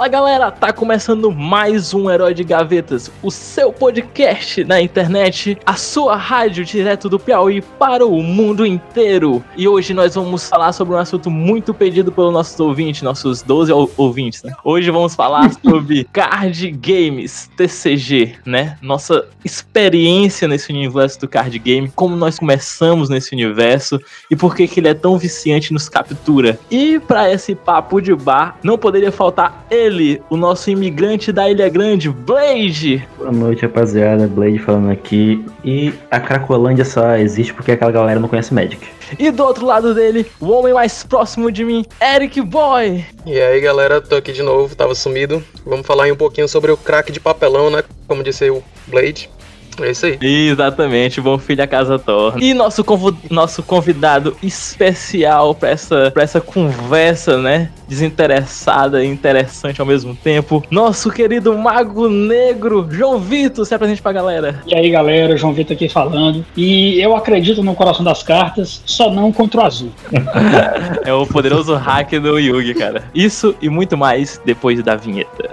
Fala galera, tá começando mais um Herói de Gavetas, o seu podcast na internet, a sua rádio direto do Piauí para o mundo inteiro. E hoje nós vamos falar sobre um assunto muito pedido pelos nossos ouvintes, nossos 12 ouvintes, né? Hoje vamos falar sobre card games, TCG, né? Nossa experiência nesse universo do card game, como nós começamos nesse universo e por que que ele é tão viciante nos captura. E para esse papo de bar, não poderia faltar ele, o nosso imigrante da Ilha Grande, Blade. Boa noite, rapaziada. Blade falando aqui. E a Cracolândia só existe porque aquela galera não conhece Magic. E do outro lado dele, o homem mais próximo de mim, Eric Boy. E aí, galera, tô aqui de novo, tava sumido. Vamos falar aí um pouquinho sobre o crack de papelão, né? Como disse o Blade. É isso aí. Exatamente, bom filho a casa torna. E nosso, conv nosso convidado especial para essa, pra essa conversa, né? Desinteressada e interessante ao mesmo tempo. Nosso querido Mago Negro, João Vitor, se apresente pra galera. E aí, galera, João Vitor aqui falando. E eu acredito no coração das cartas, só não contra o azul. é o poderoso hack do Yugi, cara. Isso e muito mais depois da vinheta.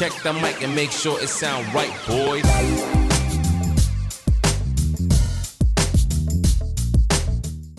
Check the mic and make sure it sound right, boys.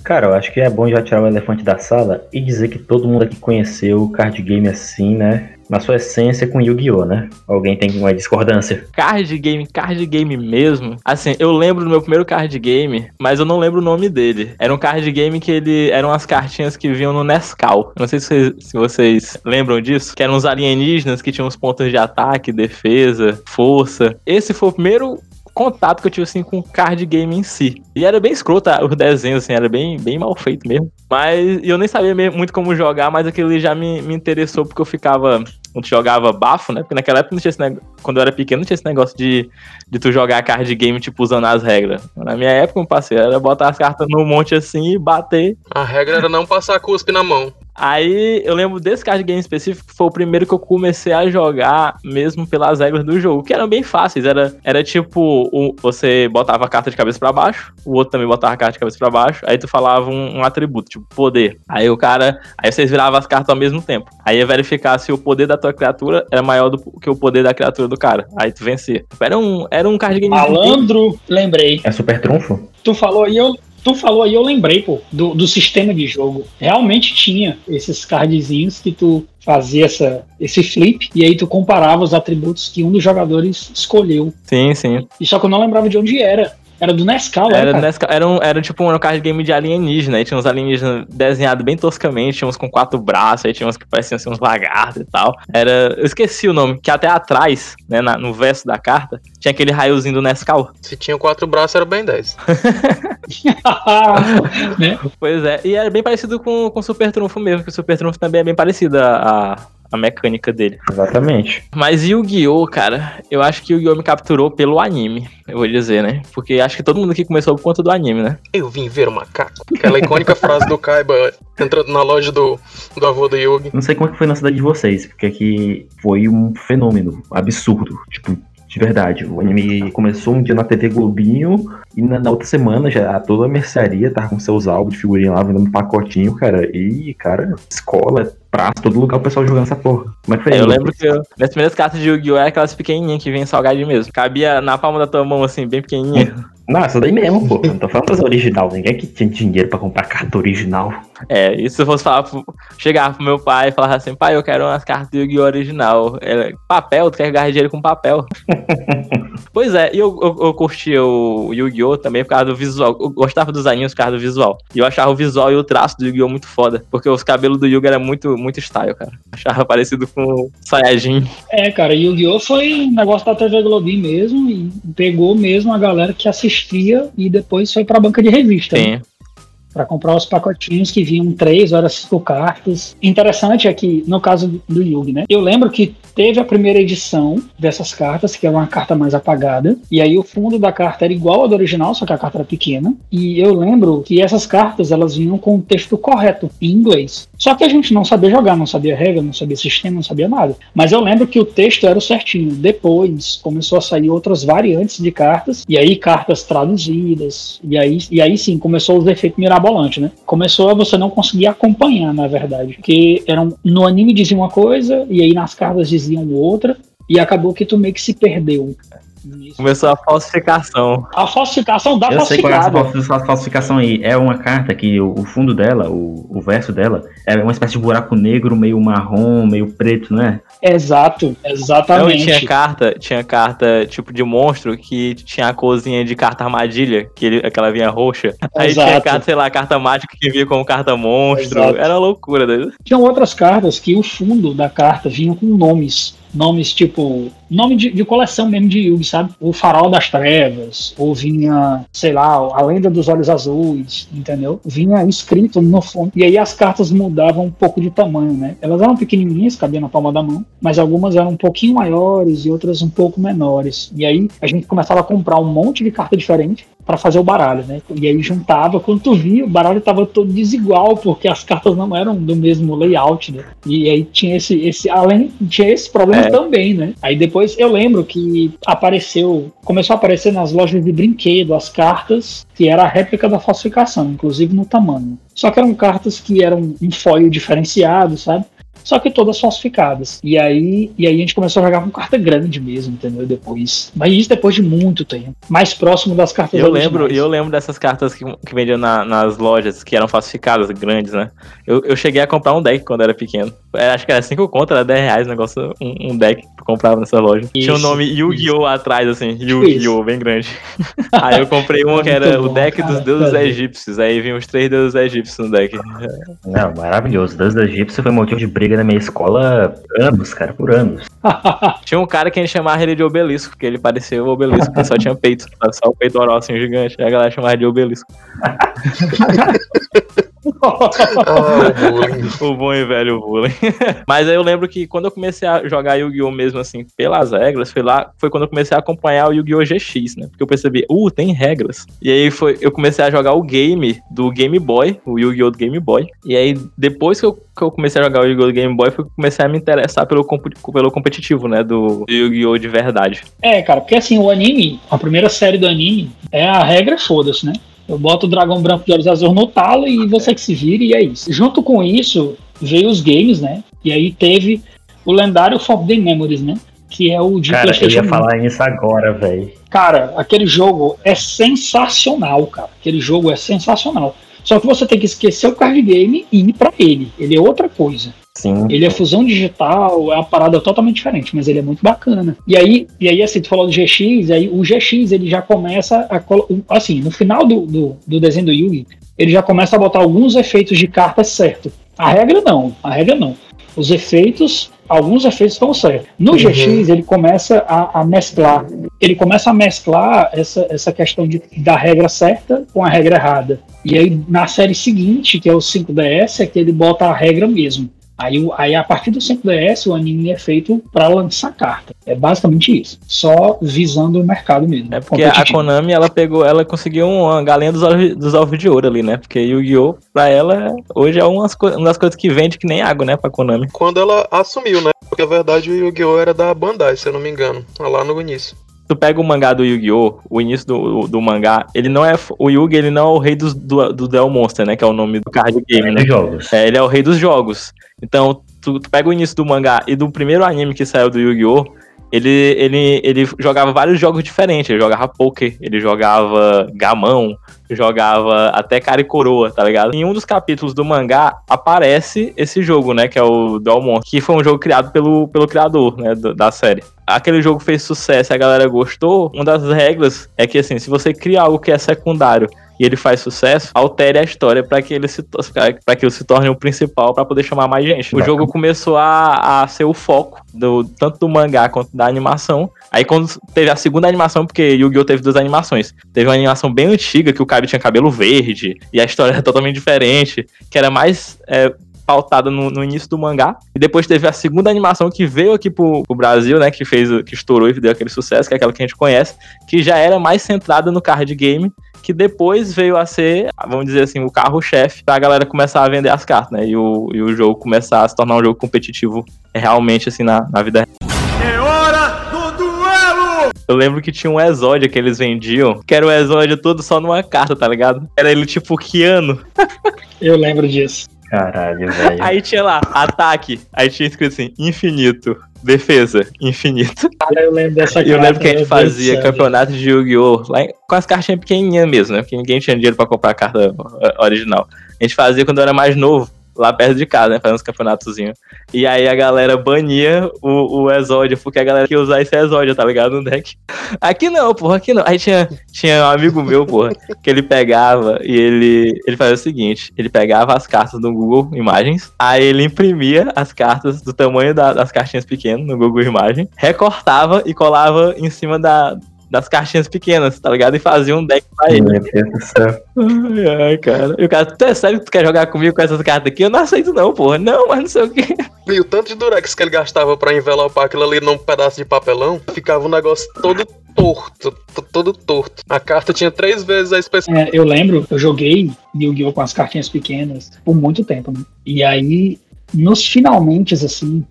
Cara, eu acho que é bom já tirar o elefante da sala e dizer que todo mundo aqui conheceu o card game assim, né? Na sua essência com Yu-Gi-Oh, né? Alguém tem uma discordância? Card game, card game mesmo. Assim, eu lembro do meu primeiro card game, mas eu não lembro o nome dele. Era um card game que ele eram as cartinhas que vinham no Nescau. Não sei se vocês, se vocês lembram disso, que eram os alienígenas que tinham os pontos de ataque, defesa, força. Esse foi o primeiro contato que eu tive assim com o card game em si. E era bem escroto tá? o desenho, assim, era bem, bem mal feito mesmo. Mas eu nem sabia muito como jogar, mas aquele já me, me interessou porque eu ficava. Quando jogava bafo, né? Porque naquela época não tinha esse. Quando eu era pequeno, não tinha esse negócio de, de tu jogar card game, tipo, usando as regras. Na minha época, um parceiro, era botar as cartas num monte assim e bater. A regra era não passar cuspe na mão. Aí eu lembro desse card game específico, que foi o primeiro que eu comecei a jogar mesmo pelas regras do jogo, que eram bem fáceis. Era, era tipo, o, você botava a carta de cabeça para baixo, o outro também botava a carta de cabeça para baixo, aí tu falava um, um, atributo, tipo poder. Aí o cara. Aí vocês viravam as cartas ao mesmo tempo. Aí ia verificar se o poder da tua criatura era maior do que o poder da criatura do cara. Aí tu vencia. Era um, era um card game. Malandro, lembrei. É super trunfo? Tu falou e eu, Tu falou aí, eu lembrei, pô, do, do sistema de jogo. Realmente tinha esses cardzinhos que tu fazia essa, esse flip e aí tu comparava os atributos que um dos jogadores escolheu. Sim, sim. E só que eu não lembrava de onde era. Era do Nescau, era? Era, Nescau, era, um, era tipo um card game de alienígena. Aí tinha uns alienígenas desenhados bem toscamente, tinha uns com quatro braços, aí tinha uns que pareciam ser uns lagartos e tal. Era. Eu esqueci o nome, que até atrás, né, na, no verso da carta, tinha aquele raiozinho do Nescau. Se tinha quatro braços, era bem 10. né? Pois é, e era bem parecido com o Super Trunfo mesmo, que o Super Trunfo também é bem parecido a, a mecânica dele. Exatamente. Mas Yu-Gi-Oh, cara, eu acho que Yu-Gi-Oh me capturou pelo anime, eu vou dizer, né? Porque acho que todo mundo aqui começou por conta do anime, né? Eu vim ver o macaco. Aquela icônica frase do Kaiba entrando na loja do, do avô do Yugi. Não sei como é que foi na cidade de vocês, porque aqui foi um fenômeno absurdo. Tipo, de verdade. O anime começou um dia na TV Globinho e na, na outra semana já toda a mercearia tava com seus álbuns de figurinha lá, vendendo um pacotinho, cara. E, cara, escola, praça, todo lugar o pessoal jogando essa porra. Como é que foi? É, eu lembro que eu, minhas primeiras cartas de Yu-Gi-Oh! eram aquelas pequenininhas que vem salgadinho mesmo. Cabia na palma da tua mão, assim, bem pequenininha. Não, essa daí mesmo, pô. Não tô falando das original. Ninguém que tinha dinheiro pra comprar carta original. É, e se eu fosse falar, chegar pro meu pai e falar assim, pai, eu quero umas cartas do Yu-Gi-Oh! original. Ele, papel, tu quer ganhar dinheiro com papel? pois é, e eu, eu, eu curtia o Yu-Gi-Oh! também por causa do visual. Eu gostava dos aninhos por causa do visual. E eu achava o visual e o traço do Yu-Gi-Oh! muito foda. Porque os cabelos do Yu-Gi eram muito, muito style, cara. Achava parecido com o Sayajin. É, cara, Yu-Gi-Oh! foi um negócio da TV Globinho mesmo e pegou mesmo a galera que assistia e depois foi pra banca de revista. Sim. Né? para comprar os pacotinhos que vinham três horas cinco cartas. Interessante é que, no caso do Yugi, né? Eu lembro que teve a primeira edição dessas cartas, que era uma carta mais apagada, e aí o fundo da carta era igual ao do original, só que a carta era pequena. E eu lembro que essas cartas elas vinham com o texto correto em inglês. Só que a gente não sabia jogar, não sabia regra, não sabia sistema, não sabia nada. Mas eu lembro que o texto era o certinho. Depois começou a sair outras variantes de cartas, e aí cartas traduzidas, e aí, e aí sim começou os efeitos mirabolantes, né? Começou a você não conseguir acompanhar, na verdade. Porque eram, no anime dizia uma coisa, e aí nas cartas diziam outra, e acabou que tu meio que se perdeu. Começou a falsificação. A falsificação da Eu sei qual é falsi- falsificação aí. É uma carta que o, o fundo dela, o, o verso dela, é uma espécie de buraco negro, meio marrom, meio preto, né? Exato, Não, e exatamente. tinha carta, tinha carta tipo de monstro que tinha a corzinha de carta armadilha, que ele, aquela vinha roxa. Aí tinha Exato. carta, sei lá, carta mágica que vinha como carta monstro. Exato. Era loucura, né? Tinham outras cartas que o fundo da carta vinha com nomes. Nomes tipo. Nome de, de coleção mesmo de Yugi, sabe? O Farol das Trevas, ou vinha, sei lá, a Lenda dos Olhos Azuis, entendeu? Vinha escrito no fundo. E aí as cartas mudavam um pouco de tamanho, né? Elas eram pequenininhas, cabiam na palma da mão, mas algumas eram um pouquinho maiores e outras um pouco menores. E aí a gente começava a comprar um monte de carta diferente para fazer o baralho, né? E aí juntava, quando tu via, o baralho tava todo desigual, porque as cartas não eram do mesmo layout, né? E aí tinha esse, esse além, tinha esse problema É. também, né? Aí depois eu lembro que apareceu, começou a aparecer nas lojas de brinquedo as cartas que era a réplica da falsificação, inclusive no tamanho. Só que eram cartas que eram um foil diferenciado, sabe? Só que todas falsificadas. E aí, e aí a gente começou a jogar com carta grande mesmo, entendeu? Depois. Mas isso depois de muito tempo. Mais próximo das cartas Eu originais. lembro, eu lembro dessas cartas que, que vendiam na- nas lojas, que eram falsificadas, grandes, né? Eu, eu cheguei a comprar um deck quando era pequeno. É, acho que era 5 conto, era 10 reais o negócio, um, um deck comprava nessa loja. Tinha o Isso, nome Yu-Gi-Oh! atrás, assim, Yu-Gi-Oh! bem grande. Aí eu comprei um que era Muito o bom, deck cara, dos deuses fazer. egípcios. Aí vinham os três deuses egípcios no deck. Não, maravilhoso. Deus da Egípcio foi motivo de briga na minha escola anos, cara, por anos. Tinha um cara que a gente chamava ele de obelisco, porque ele parecia o obelisco, porque só tinha peito, só o peitoral assim gigante. Aí a galera chamava de obelisco. O bom e velho bullying. Mas aí eu lembro que quando eu comecei a jogar Yu-Gi-Oh! mesmo assim, pelas regras, foi lá, foi quando eu comecei a acompanhar o Yu-Gi-Oh! GX, né? Porque eu percebi, uh, tem regras. E aí foi, eu comecei a jogar o game do Game Boy, o Yu-Gi-Oh! do Game Boy. E aí, depois que eu, que eu comecei a jogar o Yu-Gi-Oh! do Game Boy, foi que eu comecei a me interessar pelo, pelo competitivo, né? Do Yu-Gi-Oh! de verdade. É, cara, porque assim, o anime, a primeira série do anime, é a regra, foda-se, né? Eu boto o dragão branco de olhos azuis no talo e você que se vire, e é isso. Junto com isso, veio os games, né? E aí teve o lendário Forbidden Memories, né? Que é o de Cara, eu ia 1. falar isso agora, velho. Cara, aquele jogo é sensacional, cara. Aquele jogo é sensacional. Só que você tem que esquecer o card game e ir pra ele. Ele é outra coisa. Sim. Ele é fusão digital, é uma parada totalmente diferente, mas ele é muito bacana. E aí, e aí assim, tu falou do GX, aí o GX ele já começa a. Assim, no final do, do, do desenho do Yugi, ele já começa a botar alguns efeitos de cartas certo. A regra não, a regra não. Os efeitos, alguns efeitos estão certos. No Uhum. GX ele começa a, a mesclar. Ele começa a mesclar essa, essa questão de, da regra certa com a regra errada. E aí, na série seguinte, que é o 5DS, é que ele bota a regra mesmo. Aí, aí a partir do 5DS, o anime é feito para lançar carta. É basicamente isso. Só visando o mercado mesmo. É porque a. Konami, ela pegou, ela conseguiu uma galinha dos ovos, dos ovos de ouro ali, né? Porque Yu-Gi-Oh! pra ela, hoje é uma das coisas que vende que nem água, né? Pra Konami. Quando ela assumiu, né? Porque a verdade o Yu-Gi-Oh! era da Bandai, se eu não me engano. Lá no início. Tu pega o mangá do Yu-Gi-Oh! O início do, do mangá, ele não é. O Yugi, ele não é o rei dos, do, do Duel Monster, né? Que é o nome do card game, né? Dos jogos. É, ele é o rei dos jogos. Então, tu, tu pega o início do mangá e do primeiro anime que saiu do Yu-Gi-Oh! Ele, ele, ele jogava vários jogos diferentes. Ele jogava poker, ele jogava gamão, jogava até cara e coroa, tá ligado? Em um dos capítulos do mangá aparece esse jogo, né? Que é o Delmont, que foi um jogo criado pelo, pelo criador, né? Da série. Aquele jogo fez sucesso a galera gostou. Uma das regras é que, assim, se você cria algo que é secundário e ele faz sucesso, altere a história para que ele se para que ele se torne o principal para poder chamar mais gente. O jogo começou a, a ser o foco do tanto do mangá quanto da animação. Aí quando teve a segunda animação, porque Yu-Gi-Oh teve duas animações. Teve uma animação bem antiga que o Kaiba tinha cabelo verde e a história era totalmente diferente, que era mais é, pautada no, no, início do mangá. E depois teve a segunda animação que veio aqui pro, pro, Brasil, né? Que fez, que estourou e deu aquele sucesso, que é aquela que a gente conhece, que já era mais centrada no card game, que depois veio a ser, vamos dizer assim, o carro-chefe pra galera começar a vender as cartas, né? E o, e o jogo começar a se tornar um jogo competitivo realmente, assim, na, na vida É hora do duelo! Eu lembro que tinha um Exódio que eles vendiam, que era o Exódio todo só numa carta, tá ligado? Era ele tipo Kiano. Eu lembro disso. Caralho, velho. Aí tinha lá, ataque. Aí tinha escrito assim, infinito. Defesa, infinito. Eu lembro dessa Eu lembro que a gente fazia campeonato de Yu-Gi-Oh! com as cartinhas pequenininhas mesmo, né? Porque ninguém tinha dinheiro pra comprar a carta original. A gente fazia quando eu era mais novo lá perto de casa, né? Fazendo uns campeonatozinhos. E aí a galera bania o, o Exódio, porque a galera queria usar esse Exódio, tá ligado? No deck. Aqui não, porra, aqui não. Aí tinha, tinha um amigo meu, porra, que ele pegava e ele, ele fazia o seguinte: ele pegava as cartas do Google Imagens, aí ele imprimia as cartas do tamanho da, das cartinhas pequenas no Google Imagem, recortava e colava em cima da, das caixinhas pequenas, tá ligado? E fazia um deck pra ele. Meu Deus do céu. Ai, ai, cara. E o cara, tu é sério que tu quer jogar comigo com essas cartas aqui? Eu não aceito não, porra. Não, mas não sei o quê. E o tanto de durex que ele gastava pra envelopar aquilo ali num pedaço de papelão, ficava um negócio todo torto, todo torto. A carta tinha três vezes a espessura. É, eu lembro, eu joguei Yu-Gi-Oh! com as cartinhas pequenas por muito tempo, né? E aí, nos finalmente, assim,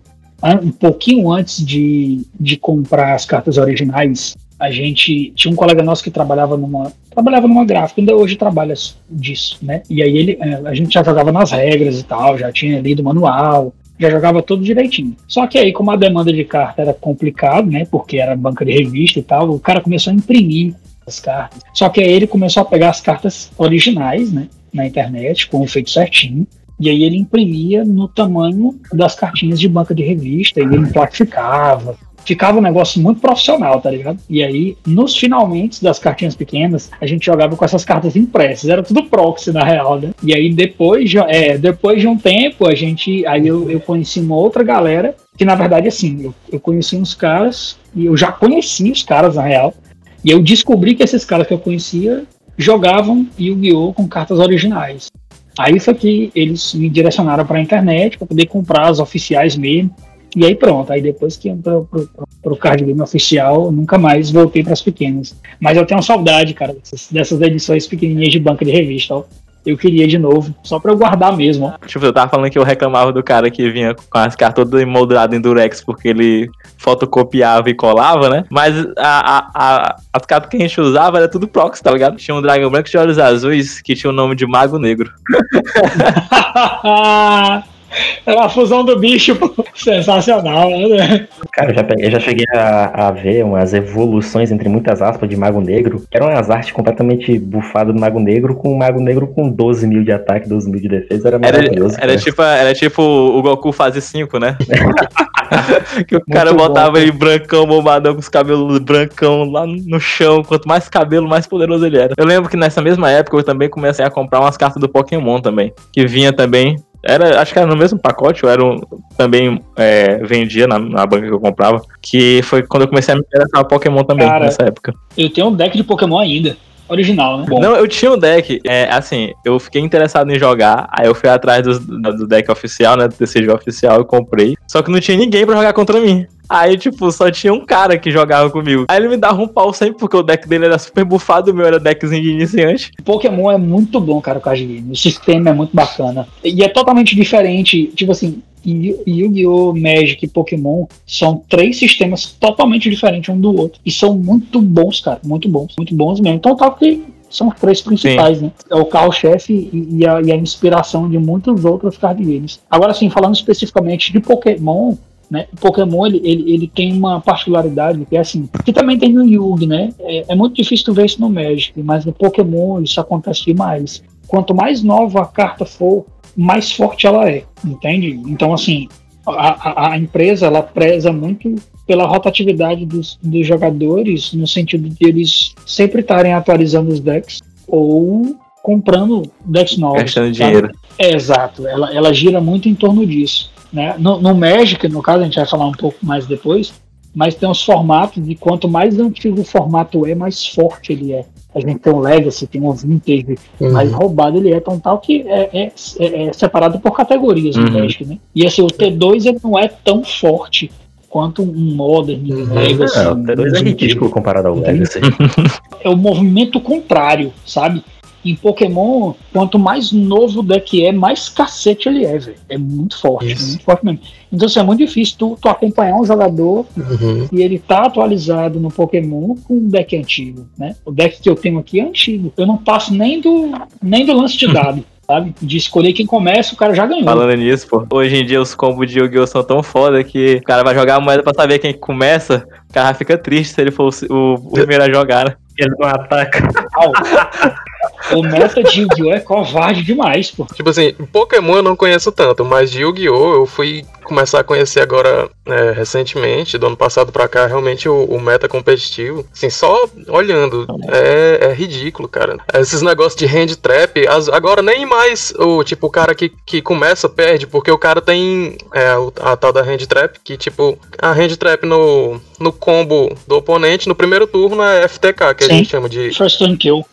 um pouquinho antes de, de comprar as cartas originais, a gente tinha um colega nosso que trabalhava numa trabalhava numa gráfica, ainda hoje trabalha disso, né? E aí ele é, a gente já jogava nas regras e tal, já tinha lido o manual, já jogava tudo direitinho. Só que aí, como a demanda de carta era complicado, né? Porque era banca de revista e tal, o cara começou a imprimir as cartas. Só que aí ele começou a pegar as cartas originais, né? Na internet, com o feito certinho. E aí ele imprimia no tamanho das cartinhas de banca de revista, e ele plastificava, ficava um negócio muito profissional, tá ligado? E aí, nos finalmente das cartinhas pequenas, a gente jogava com essas cartas impressas, era tudo proxy na real, né? E aí depois de, é, depois de um tempo, a gente, aí eu, eu conheci uma outra galera, que na verdade assim, eu, eu conheci uns caras, e eu já conheci os caras na real, e eu descobri que esses caras que eu conhecia jogavam Yu-Gi-Oh! com cartas originais. Aí foi que eles me direcionaram para a internet para poder comprar as oficiais mesmo. E aí pronto, aí depois que entrou pro, pro, pro card game oficial, nunca mais voltei para as pequenas. Mas eu tenho saudade, cara, dessas, dessas edições pequenininhas de banca de revista, ó. Eu queria de novo, só pra eu guardar mesmo. Ó. Tipo, eu tava falando que eu reclamava do cara que vinha com as cartas todas emolduradas em Durex porque ele fotocopiava e colava, né? Mas a, a, a, as cartas que a gente usava era tudo proxy, tá ligado? Tinha um dragão branco de olhos azuis que tinha o nome de Mago Negro. Era a fusão do bicho, pô. sensacional, né? Cara, eu já, peguei- eu já cheguei a, a ver umas evoluções, entre muitas aspas, de Mago Negro, que eram as artes completamente bufadas do Mago Negro, com o Mago Negro com 12 mil de ataque, 12 mil de defesa, era Era, maravilhoso. era, cara. tipo, era tipo o Goku fase 5, né? que o cara bom, botava cara. ele brancão, bombadão, com os cabelos brancão lá no chão. Quanto mais cabelo, mais poderoso ele era. Eu lembro que nessa mesma época eu também comecei a comprar umas cartas do Pokémon também. Que vinha também. Era, acho que era no mesmo pacote, ou era um, também é, vendia na, na banca que eu comprava. Que foi quando eu comecei a me interessar Pokémon também, Cara, nessa época. Eu tenho um deck de Pokémon ainda. Original, né? Bom, Não, eu tinha um deck, é, assim, eu fiquei interessado em jogar, aí eu fui atrás do, do deck oficial, né, do TCG oficial, eu comprei, só que não tinha ninguém pra jogar contra mim. Aí, tipo, só tinha um cara que jogava comigo. Aí ele me dava um pau sempre, porque o deck dele era super bufado, o meu era deckzinho de iniciante. Pokémon é muito bom, cara, o card game. O sistema é muito bacana. E é totalmente diferente. Tipo assim, Yu- Yu-Gi-Oh!, Magic e Pokémon são três sistemas totalmente diferentes um do outro. E são muito bons, cara. Muito bons. Muito bons mesmo. Então tá que são os três principais, né? É o carro-chefe e, e a, e a inspiração de muitos outros card games. Agora, assim, falando especificamente de Pokémon, né? O Pokémon ele, ele, ele tem uma particularidade que é assim, que também tem no Yugi, né? É, é muito difícil tu ver isso no Magic, mas no Pokémon isso acontece demais. Quanto mais nova a carta for, mais forte ela é, entende? Então assim, a, a, a empresa ela preza muito pela rotatividade dos, dos jogadores, no sentido de eles sempre estarem atualizando os decks ou comprando decks novos. Gastando sabe? dinheiro. É, exato. Ela, ela gira muito em torno disso. Né? No, no Magic, no caso, a gente vai falar um pouco mais depois, mas tem os formatos, e quanto mais antigo o formato é, mais forte ele é. A gente tem o Legacy, tem o Vintage, Uhum. mais roubado ele é tão tal que é, é- é- é separado por categorias no Uhum. Magic, né? E assim, o T2 ele não é tão forte quanto um Modern, um Uhum. Legacy. É, o T2 é um ridículo comparado ao. Legacy. é o movimento contrário, sabe? Em Pokémon, quanto mais novo o deck é, mais cacete ele é, velho. É muito forte, Isso. muito forte mesmo. Então, assim, é muito difícil tu, tu acompanhar um jogador Uhum. e ele tá atualizado no Pokémon com um deck antigo, né? O deck que eu tenho aqui é antigo. Eu não passo nem do, nem do lance de dado, sabe? De escolher quem começa, o cara já ganhou. Falando nisso, pô, hoje em dia os combos de Yu-Gi-Oh! são tão foda que o cara vai jogar a moeda pra saber quem começa, o cara fica triste se ele for o, o- o primeiro a jogar, né? Ele não ataca. O meta de Yu-Gi-Oh! é covarde demais, pô. Tipo assim, Pokémon eu não conheço tanto, mas de Yu-Gi-Oh! eu fui começar a conhecer agora é, recentemente, do ano passado pra cá, realmente o, o meta competitivo. Assim, só olhando, é, é ridículo, cara. Esses negócios de hand trap, as- agora nem mais o tipo, o cara que, que começa perde, porque o cara tem é, a tal da hand trap, que tipo, a hand trap no, no combo do oponente, no primeiro turno é FTK, que a Sim. gente chama de First turn kill.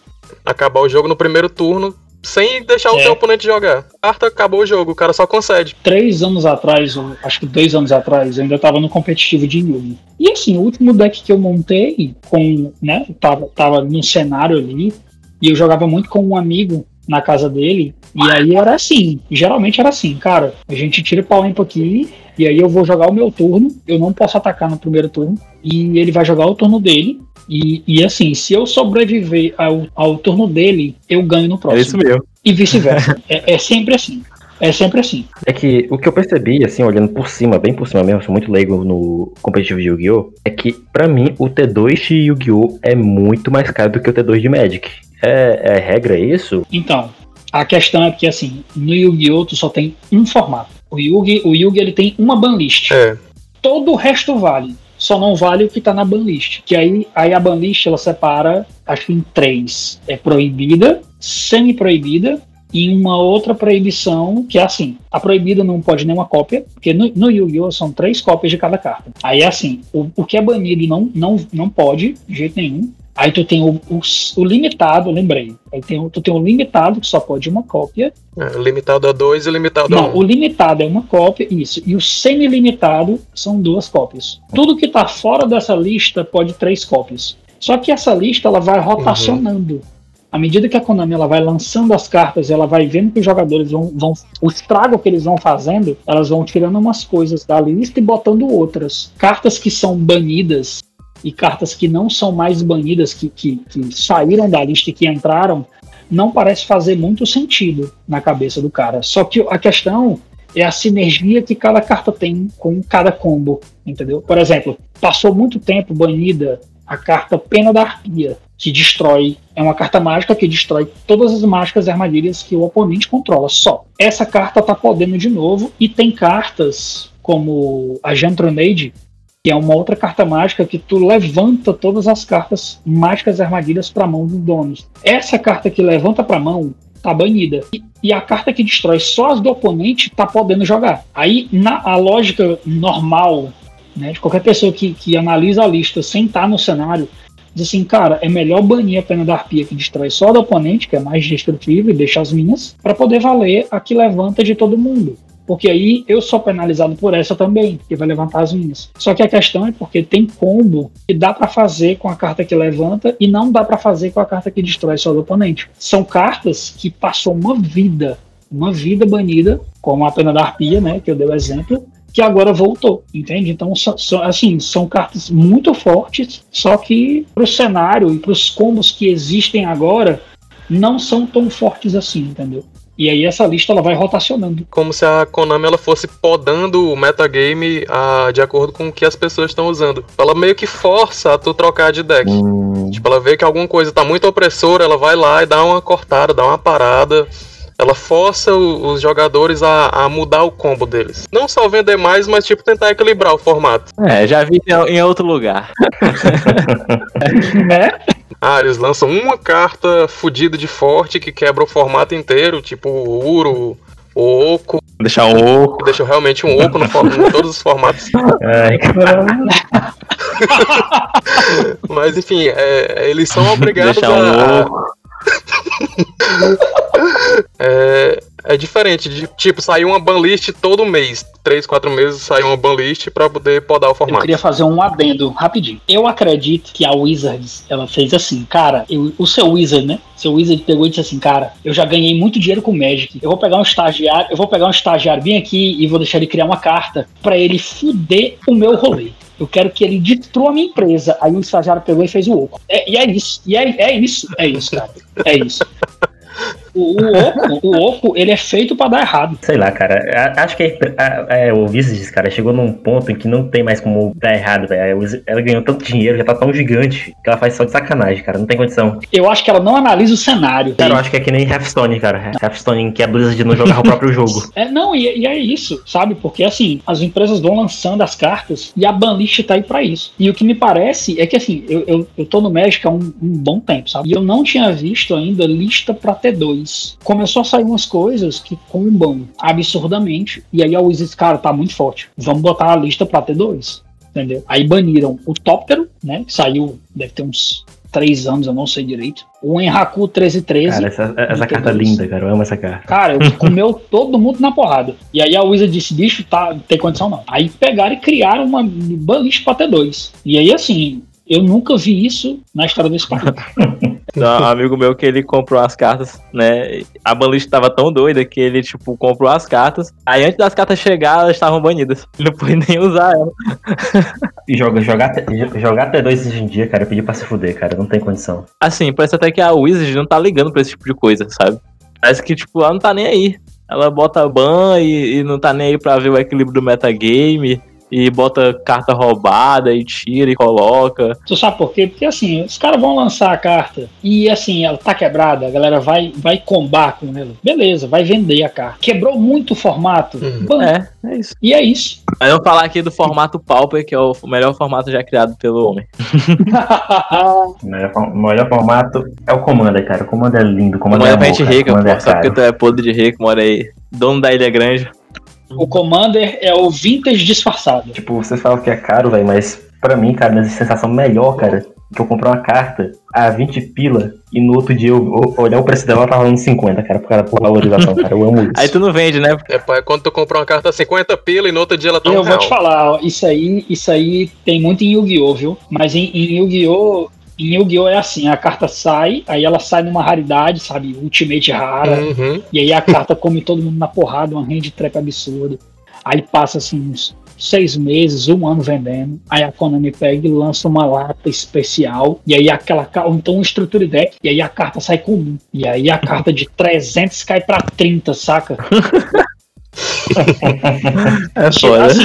Acabar o jogo no primeiro turno sem deixar o É. seu oponente jogar. Carta acabou o jogo, o cara só concede. três anos atrás, ou acho que dois anos atrás, eu ainda tava no competitivo de Yugi. E assim, o último deck que eu montei, com, né, tava, tava num cenário ali, e eu jogava muito com um amigo na casa dele, e aí era assim, geralmente era assim, cara, a gente tira o pau limpo aqui, e aí eu vou jogar o meu turno, eu não posso atacar no primeiro turno, e ele vai jogar o turno dele, e, e assim, se eu sobreviver ao, ao turno dele, eu ganho no É próximo. isso mesmo. E vice-versa. é, é sempre assim. É sempre assim. É que o que eu percebi, assim, olhando por cima, bem por cima mesmo, eu sou muito leigo no competitivo de Yu-Gi-Oh! É que, pra mim, o T2 de Yu-Gi-Oh! é muito mais caro do que o T2 de Magic. É, é regra isso? Então, a questão é que assim, no Yu-Gi-Oh! tu só tem um formato. O Yugi, o Yugi ele tem uma banlist. É. Todo o resto vale. Só não vale o que tá na banlist. Que aí, aí a banlist ela separa, acho que em três. É proibida, semi-proibida e uma outra proibição que é assim. A proibida não pode nenhuma cópia, porque no, no Yu-Gi-Oh! são três cópias de cada carta. Aí é assim, o, o que é banido não, não, não pode, de jeito nenhum. Aí tu tem o, o, o limitado, lembrei. Aí tem, o- tu tem o limitado, que só pode uma cópia. É, limitado a 2 e limitado a Não, 1. o limitado é uma cópia, isso. E o semi-limitado são duas cópias. Tudo que tá fora dessa lista pode três cópias. Só que essa lista ela vai rotacionando. À medida que a Konami ela vai lançando as cartas, ela vai vendo que os jogadores vão, vão. O estrago que eles vão fazendo, elas vão tirando umas coisas da lista e botando outras. Cartas que são banidas e cartas que não são mais banidas, que, que, que saíram da lista e que entraram, não parece fazer muito sentido na cabeça do cara. Só que a questão é a sinergia que cada carta tem com cada combo, entendeu? Por exemplo, passou muito tempo banida a carta Pena da Arpia, que destrói, é uma carta mágica que destrói todas as mágicas e armadilhas que o oponente controla, só. Essa carta tá podendo de novo e tem cartas como a Gentronade, que é uma outra carta mágica que tu levanta todas as cartas mágicas armadilhas para mão dos donos. Essa carta que levanta para mão tá banida. E, e a carta que destrói só as do oponente tá podendo jogar. Aí, na a lógica normal né, de qualquer pessoa que, que analisa a lista sem estar no cenário, diz assim, cara, é melhor banir a pena da arpia que destrói só a do oponente, que é mais destrutiva e deixa as minhas, para poder valer a que levanta de todo mundo. Porque aí eu sou penalizado por essa também, que vai levantar as minhas. Só que a questão é porque tem combo que dá pra fazer com a carta que levanta e não dá pra fazer com a carta que destrói do oponente. São cartas que passou uma vida, uma vida banida, como a pena da arpia, né, que eu dei o exemplo, que agora voltou, entende? Então, são, são- assim, são cartas muito fortes, só que pro cenário e pros combos que existem agora, não são tão fortes assim, entendeu? E aí essa lista ela vai rotacionando. Como se a Konami ela fosse podando o metagame ah, de acordo com o que as pessoas estão usando. Ela meio que força a tu trocar de deck. Hum, Tipo, ela vê que alguma coisa tá muito opressora, ela vai lá e dá uma cortada, dá uma parada. Ela força o- os jogadores a, a mudar o combo deles. Não só vender mais, mas tipo tentar equilibrar o formato. É, já vi em- em outro lugar. Né? Ah, eles lançam uma carta fodida de forte que quebra o formato inteiro, tipo o Uro, o Oco, Deixar um oco. deixa realmente um Oco no, for- em todos os formatos. Ai. Mas enfim, é, eles são obrigados Deixar um a. É, é diferente, de tipo, sair uma banlist todo mês. Três, quatro meses sai uma banlist pra poder podar o Eu formato. queria fazer um adendo rapidinho. Eu acredito que a Wizards, ela fez assim, cara, eu- o seu Wizard, né? Seu Wizard pegou e disse assim, cara, eu já ganhei muito dinheiro com o Magic. Eu vou pegar um estagiário, eu vou pegar um estagiário bem aqui e vou deixar ele criar uma carta pra ele fuder o meu rolê. Eu quero que ele destrua a minha empresa. Aí o estagiário pegou e fez o oco. É, e é isso. E é, é isso. É isso, cara. É isso. O, o oco, o oco, ele é feito pra dar errado. Sei lá, cara. a- Acho que a- é, o Wizards, cara, chegou num ponto em que não tem mais como dar errado, velho. Ela ganhou tanto dinheiro, já tá tão gigante, que ela faz só de sacanagem, cara. Não tem condição. Eu acho que ela não analisa o cenário. Cara, eu acho que é que nem Hearthstone, cara. Hearthstone que a Blizzard não jogar o próprio jogo. É, não, e, e é isso, sabe? Porque assim, as empresas vão lançando as cartas e a banlist tá aí pra isso. E o que me parece é que assim, eu, eu, eu tô no México há um, um bom tempo, sabe? E eu não tinha visto ainda lista pra T2. Começou a sair umas coisas que combam absurdamente. E aí a Wizards, cara, tá muito forte. Vamos botar a lista pra T2. Entendeu? Aí baniram o Tóptero, né? Que saiu, deve ter uns três anos, eu não sei direito. O Enraku 1313. Cara, essa, essa carta é dois. linda, cara. Eu amo essa carta. Cara, eu comeu todo mundo na porrada. E aí a Wizard disse, bicho, tá, não tem condição não. Aí pegaram e criaram uma banlist pra T2. E aí, assim, eu nunca vi isso na história desse país. Tem um amigo meu que ele comprou as cartas, né? A banlist tava tão doida que ele, tipo, comprou as cartas. Aí antes das cartas chegar, elas estavam banidas. Ele não pôde nem usar ela. E joga, jogar, jogar T2 hoje em dia, cara, pedir pra se fuder, cara. Não tem condição. Assim, parece até que a Wizard não tá ligando pra esse tipo de coisa, sabe? Parece que, tipo, ela não tá nem aí. Ela bota ban e, e não tá nem aí pra ver o equilíbrio do metagame. E bota carta roubada e tira e coloca. Tu sabe por quê? Porque assim, os caras vão lançar a carta e assim, ela tá quebrada, a galera vai, vai combar com ela. Beleza, vai vender a carta. Quebrou muito o formato. Uhum. É, é isso. E é isso. Mas vamos falar aqui do formato Pauper, que é o melhor formato já criado pelo homem. O melhor, o melhor formato é o Commander, cara. O Commander é lindo. O Commander Manda é pra amor, gente cara. rica, O Commander pô. é Só porque tu é podre de rico, mora aí. Dono da Ilha Grande. O Commander é o vintage disfarçado. Tipo, vocês falam que é caro, velho, mas pra mim, cara, minha sensação melhor, cara, que eu comprei uma carta a 20 pila e no outro dia eu, eu olhar o preço dela, ela tava valendo 50, cara, por causa por valorização, cara. Eu amo isso. Aí tu não vende, né? É, é quando tu compra uma carta a 50 pila e no outro dia ela tá um Eu vou real. te falar, ó, isso aí, isso aí tem muito em Yu-Gi-Oh, viu? Mas em, em Yu-Gi-Oh, em Yu-Gi-Oh é assim, a carta sai, aí ela sai numa raridade, sabe, ultimate rara, Uhum. e aí a carta come todo mundo na porrada, uma range trap absurda. Aí passa assim uns seis meses, um ano vendendo. Aí a Konami pega e lança uma lata especial. E aí aquela ou então um structure deck. E aí a carta sai comum. E aí a carta de 300 cai pra 30, saca? É Tipo, assim,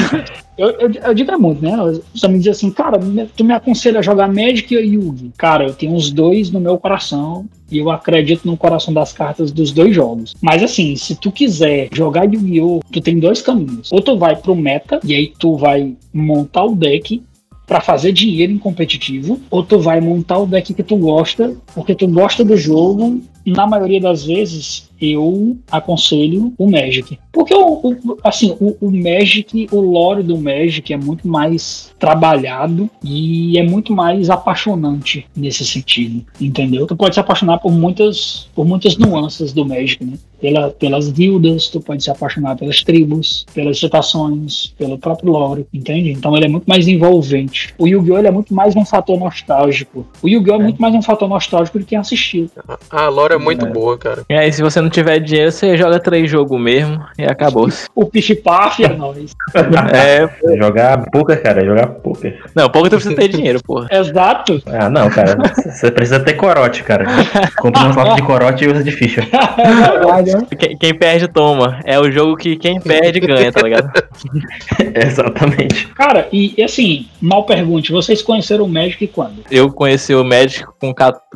eu, eu, eu digo é muito, né? Os amigos dizem assim, cara, tu me aconselha a jogar Magic ou Yugi? Cara, eu tenho os dois no meu coração e eu acredito no coração das cartas dos dois jogos. Mas assim, se tu quiser jogar Yu-Gi-Oh, tu tem dois caminhos. Ou tu vai pro meta e aí tu vai montar o deck pra fazer dinheiro em competitivo, ou tu vai montar o deck que tu gosta, porque tu gosta do jogo. Na maioria das vezes, eu aconselho o Magic. Porque, o, o- assim, o, o Magic, o lore do Magic é muito mais trabalhado e é muito mais apaixonante nesse sentido, entendeu? Tu pode se apaixonar por muitas, por muitas nuances do Magic, né? Pela, pelas guildas, tu pode se apaixonar pelas tribos, pelas citações, pelo próprio lore, entende? Então ele é muito mais envolvente. O Yu-Gi-Oh! é muito mais um fator nostálgico. O Yu-Gi-Oh! é muito mais um fator nostálgico de quem assistiu. A lore é muito boa, cara. E aí, se você não tiver dinheiro, você joga três jogos mesmo e acabou-se. O Pif-Paf é nóis. é, Jogar poker, cara, jogar poker. não, pouco tu precisa ter dinheiro, porra. Exato. Ah, não, cara, você precisa ter corote, cara. Compra um slot de corote e usa de ficha. É verdade, né? Quem, quem perde, toma. É o jogo que quem perde ganha, tá ligado? Exatamente. Cara, e, assim, mal pergunte, vocês conheceram o Magic quando? Eu conheci o Magic com,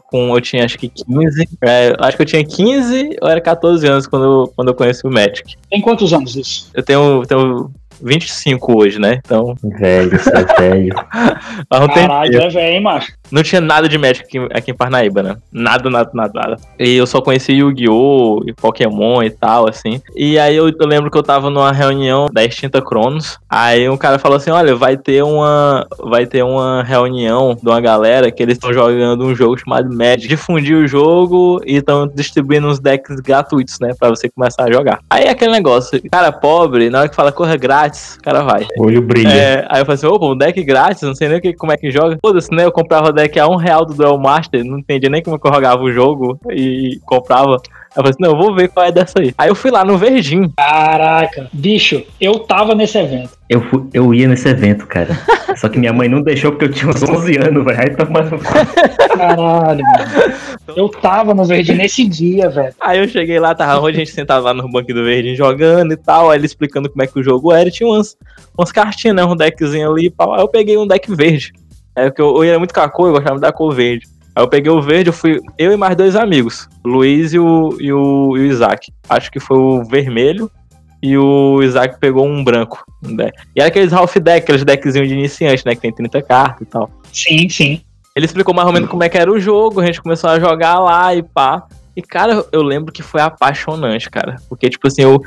com eu tinha acho que 15. é, acho que eu tinha 15 ou era 14 anos quando, eu- quando eu conheci o Magic. Tem quantos anos isso? Eu tenho, tenho 25 hoje, né? Então, Velho, você é velho. um tempo. Caralho, é velho, hein, macho? Não tinha nada de Magic aqui, aqui em Parnaíba, né? Nada, nada, nada, nada. E eu só conheci Yu-Gi-Oh! e Pokémon e tal, assim. E aí eu, eu lembro que eu tava numa reunião da Extinta Cronos. Aí um cara falou assim: olha, vai ter uma. Vai ter uma reunião de uma galera que eles estão jogando um jogo chamado Magic. Difundir o jogo e estão distribuindo uns decks gratuitos, né? Pra você começar a jogar. Aí aquele negócio, cara pobre, na hora que fala corra grátis, o cara vai. O olho brilha. É, aí eu falei assim, opa, um deck grátis, não sei nem que, como é que joga. Foda-se, né? Eu comprava deck a um real do Duel Master, não entendia nem como eu jogava o jogo e comprava. Eu falei assim, não, eu vou ver qual é dessa aí. Aí eu fui lá no Verdinho. Caraca, bicho, eu tava nesse evento. Eu, fui- eu ia nesse evento, cara. Só que minha mãe não deixou porque eu tinha uns 11 anos, velho. Aí toma no Caralho, mano. Eu tava no verde nesse dia, velho. Aí eu cheguei lá, tava onde a gente sentava lá no banquinho do Verdinho jogando e tal. Aí ele explicando como é que o jogo era. E tinha umas, umas cartinhas, né? Um deckzinho ali e pau. Aí eu peguei um deck verde. É porque eu, eu era muito com a cor, eu gostava da cor verde. Aí eu peguei o verde, eu fui eu e mais dois amigos, Luiz e o, e o, e o Isaac. Acho que foi o vermelho e o Isaac pegou um branco. deck. E era aqueles half deck, aqueles deckzinhos de iniciante, né? Que tem 30 cartas e tal. Sim, sim. Ele explicou mais ou menos como é que era o jogo, a gente começou a jogar lá e pá. E, cara, eu lembro que foi apaixonante, cara. Porque, tipo assim, eu,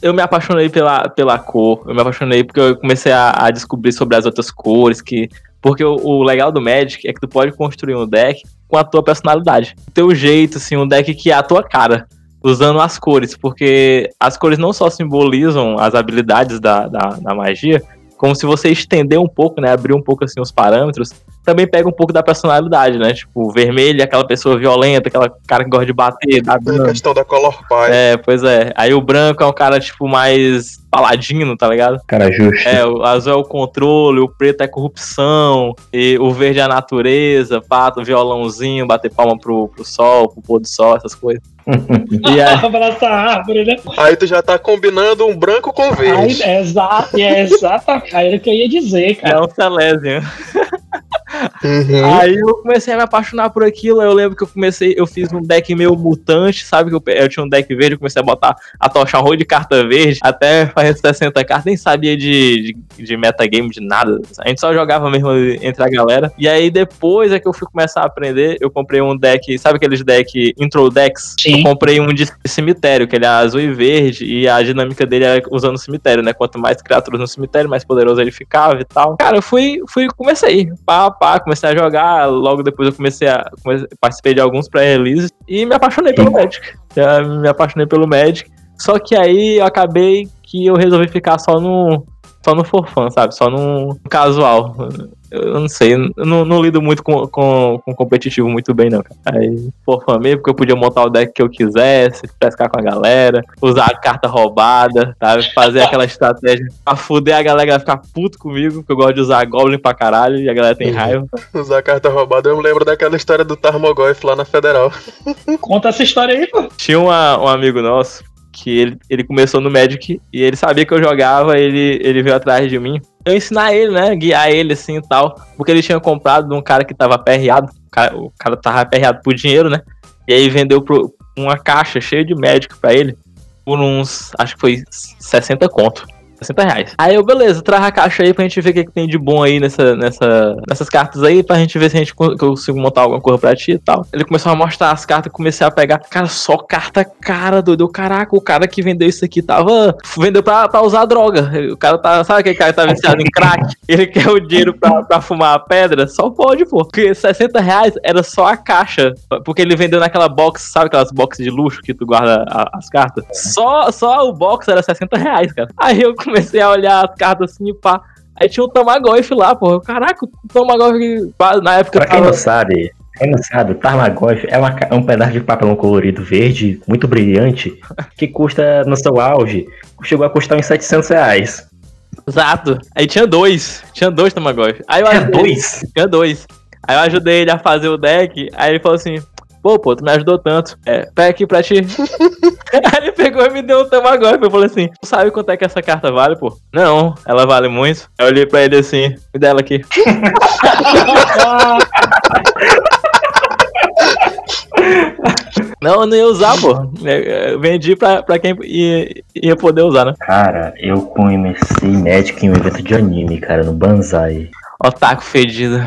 eu me apaixonei pela, pela cor, eu me apaixonei porque eu comecei a, a descobrir sobre as outras cores, que. Porque o, o legal do Magic é que tu pode construir um deck com a tua personalidade. O teu jeito, assim, um deck que é a tua cara. Usando as cores, porque as cores não só simbolizam as habilidades da, da, da magia, como se você estender um pouco, né? Abrir um pouco assim os parâmetros, também pega um pouco da personalidade, né? Tipo, vermelho é aquela pessoa violenta, aquela cara que gosta de bater, Tem a questão da color pie. É, pois é. Aí o branco é um cara, tipo, mais paladino, tá ligado? cara justo. É, o azul é o controle, o preto é corrupção, e o verde é a natureza, pato, violãozinho, bater palma pro, pro sol, pro pôr do sol, essas coisas. E aí, Abraçar a árvore, né? Aí tu já tá combinando um branco com Aí, verde. é exato, é exatamente. Aí era o que eu ia dizer, é cara. um Celésio. Uhum. Aí eu comecei a me apaixonar por aquilo. Eu lembro que eu comecei, eu fiz um deck meio mutante, sabe? Que eu, eu tinha um deck verde, eu comecei a botar, a tochar um rolo de carta verde, até fazer 60 cartas, nem sabia de, de, de metagame, de nada. A gente só jogava mesmo entre a galera. E aí depois é que eu fui começar a aprender, eu comprei um deck, sabe aqueles deck intro decks? Sim. Eu comprei um de cemitério, que ele é azul e verde, e a dinâmica dele é usando o cemitério, né? Quanto mais criaturas no cemitério, mais poderoso ele ficava e tal. Cara, eu fui, fui comecei, pá, pá, comecei a jogar, logo depois eu comecei a, comecei- participei de alguns pré-releases, e me apaixonei pelo Magic. Já me apaixonei pelo Magic, só que aí eu acabei que eu resolvi ficar só no, só no for fun, sabe? Só no casual. Eu não sei, eu não, não lido muito com, com, com competitivo muito bem, não, cara. Aí, for fun mesmo, porque eu podia montar o deck que eu quisesse, pescar com a galera, usar a carta roubada, sabe? Fazer aquela estratégia pra fuder a galera, a galera ficar puto comigo, porque eu gosto de usar Goblin pra caralho e a galera tem raiva. Usar carta roubada, eu me lembro daquela história do Tarmogoyf lá na Federal. Conta essa história aí, pô. Tinha uma- um amigo nosso que ele, ele começou no Magic e ele sabia que eu jogava, ele, ele veio atrás de mim. Eu ensinar ele, né? Guiar ele assim e tal. Porque ele tinha comprado de um cara que tava aperreado. O cara, o cara tava aperreado por dinheiro, né? E aí vendeu pro, uma caixa cheia de Magic pra ele por uns, acho que foi 60 conto. 60 reais. Aí eu, beleza, traz a caixa aí pra gente ver o que, que tem de bom aí nessa, nessa, nessas cartas aí, pra gente ver se a gente co- consigo montar alguma coisa pra ti e tal. Ele começou a mostrar as cartas, comecei a pegar. Cara, só carta cara, doido. Caraca, o cara que vendeu isso aqui tava. Vendeu pra, pra usar droga. O cara tá. Sabe aquele cara que tá viciado em crack? Ele quer o dinheiro pra, pra fumar a pedra? Só pode, pô. Porque 60 reais era só a caixa. Porque ele vendeu naquela box, sabe aquelas boxes de luxo que tu guarda a- as cartas? Só, só o box era 60 reais, cara. Aí eu comecei a olhar as cartas assim e pá. Aí tinha um Tamagotchi lá, pô. Caraca, o Tamagotchi, na época Pra quem tava- não sabe, quem não sabe, o Tarmagoyf é, uma é um pedaço de papelão colorido verde, muito brilhante, que custa, no seu auge, chegou a custar uns 700 reais. Exato. Aí tinha dois. Tinha dois Tamagotchi. Aí eu É ajudei- dois? Tinha dois. Aí eu ajudei ele a fazer o deck. Aí ele falou assim: Pô, pô, tu me ajudou tanto. É, pega aqui pra ti. aí ele pegou e me deu um Tamagotchi. Eu falei assim: Tu sabe quanto é que essa carta vale, pô? Não, ela vale muito. Aí eu olhei pra ele assim: Me dá ela aqui. Não, eu não ia usar, pô. Eu- Vendi pra, pra quem ia, ia poder usar, né? Cara, eu comecei Magic em um evento de anime, cara, no Banzai. Otaku fedido.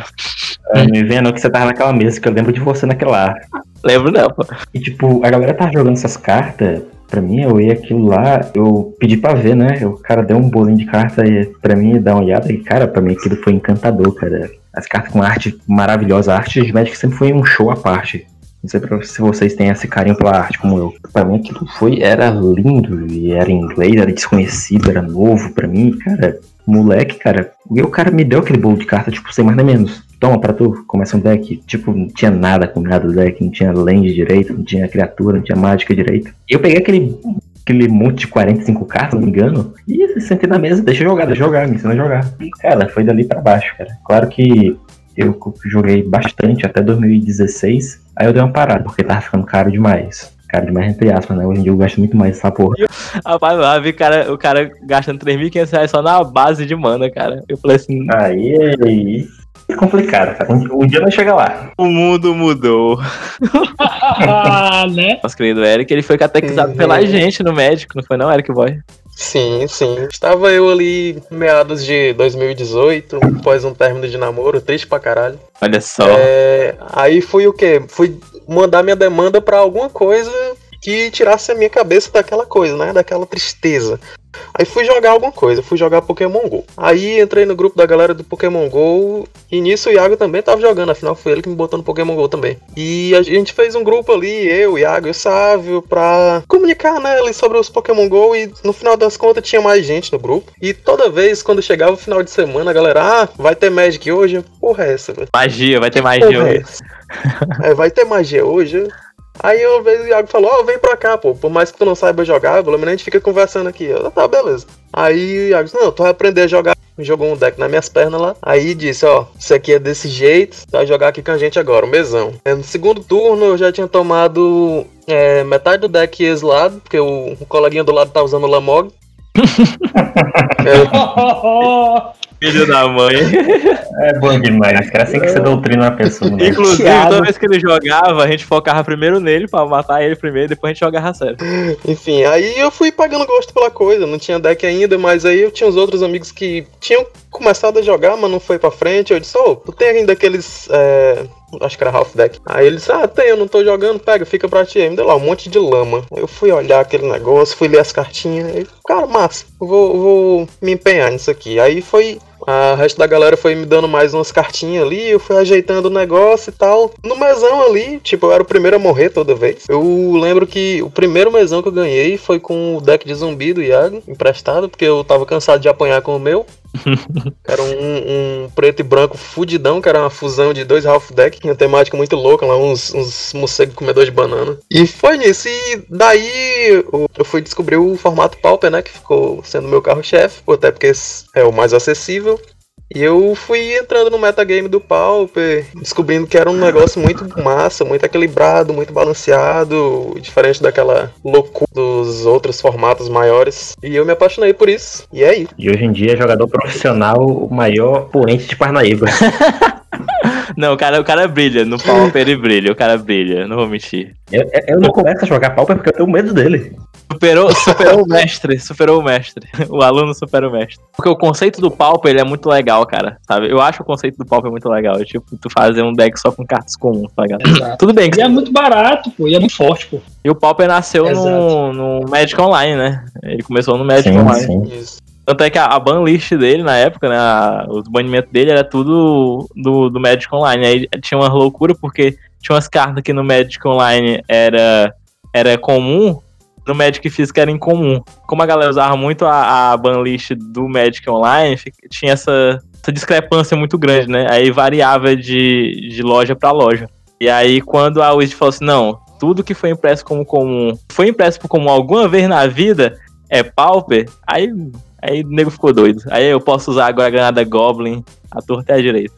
É, me vendo que você tava naquela mesa, que eu lembro de você naquela. Lembro não, pô. E tipo, a galera tava jogando essas cartas. Pra mim, eu ia aquilo lá, eu pedi pra ver, né? O cara deu um bolinho de carta e pra mim dar uma olhada. E, cara, pra mim aquilo foi encantador, cara. As cartas com arte maravilhosa. A arte de Magic sempre foi um show à parte. Não sei se vocês têm esse carinho pela arte como eu. Pra mim aquilo foi, era lindo. E era em inglês, era desconhecido, era novo pra mim. Cara, moleque, cara. E o cara me deu aquele bolo de carta, tipo, sem mais nem menos. Toma pra tu, começa um deck. Tipo, não tinha nada combinado do deck, não tinha land direito, não tinha criatura, não tinha mágica direito. Eu peguei aquele, aquele monte de 45 cartas, não me engano, e sentei na mesa, deixa jogar, deixa jogar, me ensina a jogar. E, cara, foi dali pra baixo, cara. Claro que eu joguei bastante até 2016, aí eu dei uma parada, porque tava ficando caro demais. Caro demais entre aspas, né? Hoje em dia eu gasto muito mais essa porra. Rapaz, lá vi cara, o cara gastando 3.500 reais só na base de mana, cara. Eu falei assim, Aí, aí. É complicado, cara. Um, um dia vai chegar lá. o mundo mudou. Ah, né? Nosso querido Eric, ele foi catequizado Uhum. pela gente no médico, não foi não, Eric Boy? Sim, sim. Estava eu ali, meados de 2018, após um término de namoro, triste pra caralho. Olha só. É, aí fui o quê? Fui mandar minha demanda pra alguma coisa que tirasse a minha cabeça daquela coisa, né? Daquela tristeza. Aí fui jogar alguma coisa, fui jogar Pokémon GO. Aí entrei no grupo da galera do Pokémon GO e nisso o Iago também tava jogando, afinal foi ele que me botou no Pokémon GO também. E a gente fez um grupo ali, eu, o Iago e o Sávio, pra comunicar, né, ali sobre os Pokémon GO e no final das contas tinha mais gente no grupo. E toda vez, quando chegava o final de semana, a galera, ah, vai ter Magic hoje? Porra é essa, velho? Magia, vai ter magia Porra é hoje. É, vai ter magia hoje? Aí uma vez o Iago falou, ó, vem pra cá, pô. Por mais que tu não saiba jogar, pelo menos a gente fica conversando aqui. Eu, tá, beleza. Aí o Iago disse, não, tu vai aprender a jogar. Jogou um deck nas minhas pernas lá. Aí disse, ó, isso aqui é desse jeito, tu vai jogar aqui com a gente agora, um mesão. É, No segundo turno eu já tinha tomado é, metade do deck exilado, porque o, o coleguinha do lado tá usando o Lamog. É, Filho da mãe. É bom demais, cara. Assim que você doutrina a pessoa, né? Inclusive, Thiago. toda vez que ele jogava, a gente focava primeiro nele pra matar ele primeiro, depois a gente jogava a sério. Enfim, aí eu fui pagando gosto pela coisa, não tinha deck ainda, mas aí eu tinha os outros amigos que tinham começado a jogar, mas não foi pra frente. Eu disse, ô, tu tem ainda aqueles. é, Acho que era half deck. Aí ele disse, ah, tem, eu não tô jogando, pega, fica pra ti. Aí me deu lá um monte de lama. Eu fui olhar aquele negócio, fui ler as cartinhas. Aí, cara, massa, vou, eu vou me empenhar nisso aqui. Aí foi a resto da galera foi me dando mais umas cartinhas ali, eu fui ajeitando o negócio e tal. No mesão ali, tipo, eu era o primeiro a morrer toda vez. Eu lembro que o primeiro mesão que eu ganhei foi com o deck de zumbi do Iago, emprestado, porque eu tava cansado de apanhar com o meu. Era um, um preto e branco fudidão, que era uma fusão de dois half deck, uma temática muito louca, lá uns, uns morcegos comedores de banana. E foi nisso, e daí eu- fui descobrir o formato Pauper, né, que ficou sendo meu carro-chefe, até porque é o mais acessível. E eu fui entrando no metagame do Pauper, descobrindo que era um negócio muito massa, muito equilibrado, muito balanceado, diferente daquela loucura dos outros formatos maiores. E eu me apaixonei por isso. E é isso. E hoje em dia, jogador profissional, o maior poente de Parnaíba. Não, o cara, o cara brilha. No Pauper ele brilha, o cara brilha, não vou mentir. Eu, eu não começo a jogar Pauper porque eu tenho medo dele. Superou, superou o mestre, superou o mestre. O aluno supera o mestre. Porque o conceito do Pauper ele é muito legal, cara. Sabe? Eu acho o conceito do Pauper muito legal. É tipo, tu fazer um deck só com cartas comuns, tá ligado? Exato. Tudo bem, que E é muito barato, pô, e é muito forte, pô. E o Pauper nasceu no, no Magic Online, né? Ele começou no Magic Sim, Online. sim. Isso. Tanto é que a, a ban list dele na época, né? a- os banimentos dele era tudo do, do Magic Online. Aí tinha uma loucura porque tinha umas cartas que no Magic Online era, era comum, no Magic Físico era incomum. Como a galera usava muito a, a ban list do Magic Online, tinha essa, essa discrepância muito grande, né? Aí variava de, de loja pra loja. E aí quando a Wizard falou assim, não, tudo que foi impresso como comum, foi impresso por comum alguma vez na vida, é Pauper, aí Aí o nego ficou doido. Aí eu posso usar agora a granada Goblin, a torta é a direita.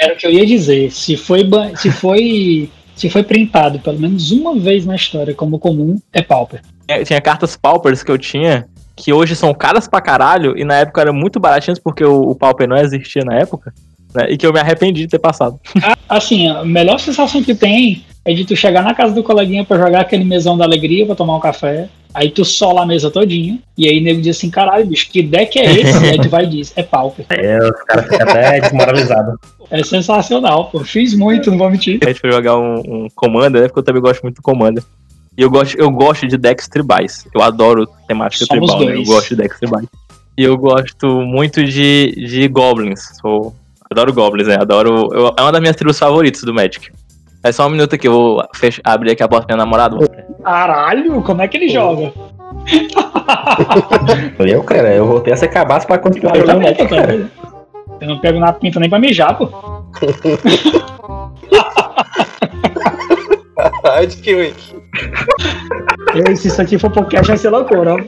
Era o que eu ia dizer. Se foi, se foi, se foi printado pelo menos uma vez na história como comum, é Pauper. Tinha, tinha cartas Paupers que eu tinha, que hoje são caras pra caralho, e na época eram muito baratinhas porque o, o Pauper não existia na época, né? E que eu me arrependi de ter passado. A- Assim, a melhor sensação que tem é de tu chegar na casa do coleguinha pra jogar aquele mesão da alegria, pra tomar um café. Aí tu sola a mesa todinha. E aí o nego diz assim: caralho, bicho, que deck é esse? e aí tu vai e diz: é Pauper. É, os caras ficam até desmoralizados. É sensacional, pô. Fiz muito, não vou mentir. A gente foi jogar um, um Commander, né? Porque eu também gosto muito do Commander. E eu gosto, eu gosto de decks tribais. Eu adoro temática Somos tribal, né? Eu gosto de decks tribais. E eu gosto muito de, de Goblins. Sou, adoro Goblins, né? Adoro. eu- é uma das minhas tribos favoritas do Magic. É só um minuto aqui, eu vou fech- abrir aqui a porta do meu namorado. Caralho, como é que ele joga? Eu, cara, eu voltei a ser cabaço pra continuar Eu jogando também, Magic, cara. Eu não pego na pinta nem pra mijar, pô. Ai, de que. Eu, se isso aqui for podcast, vai ser loucura, ó.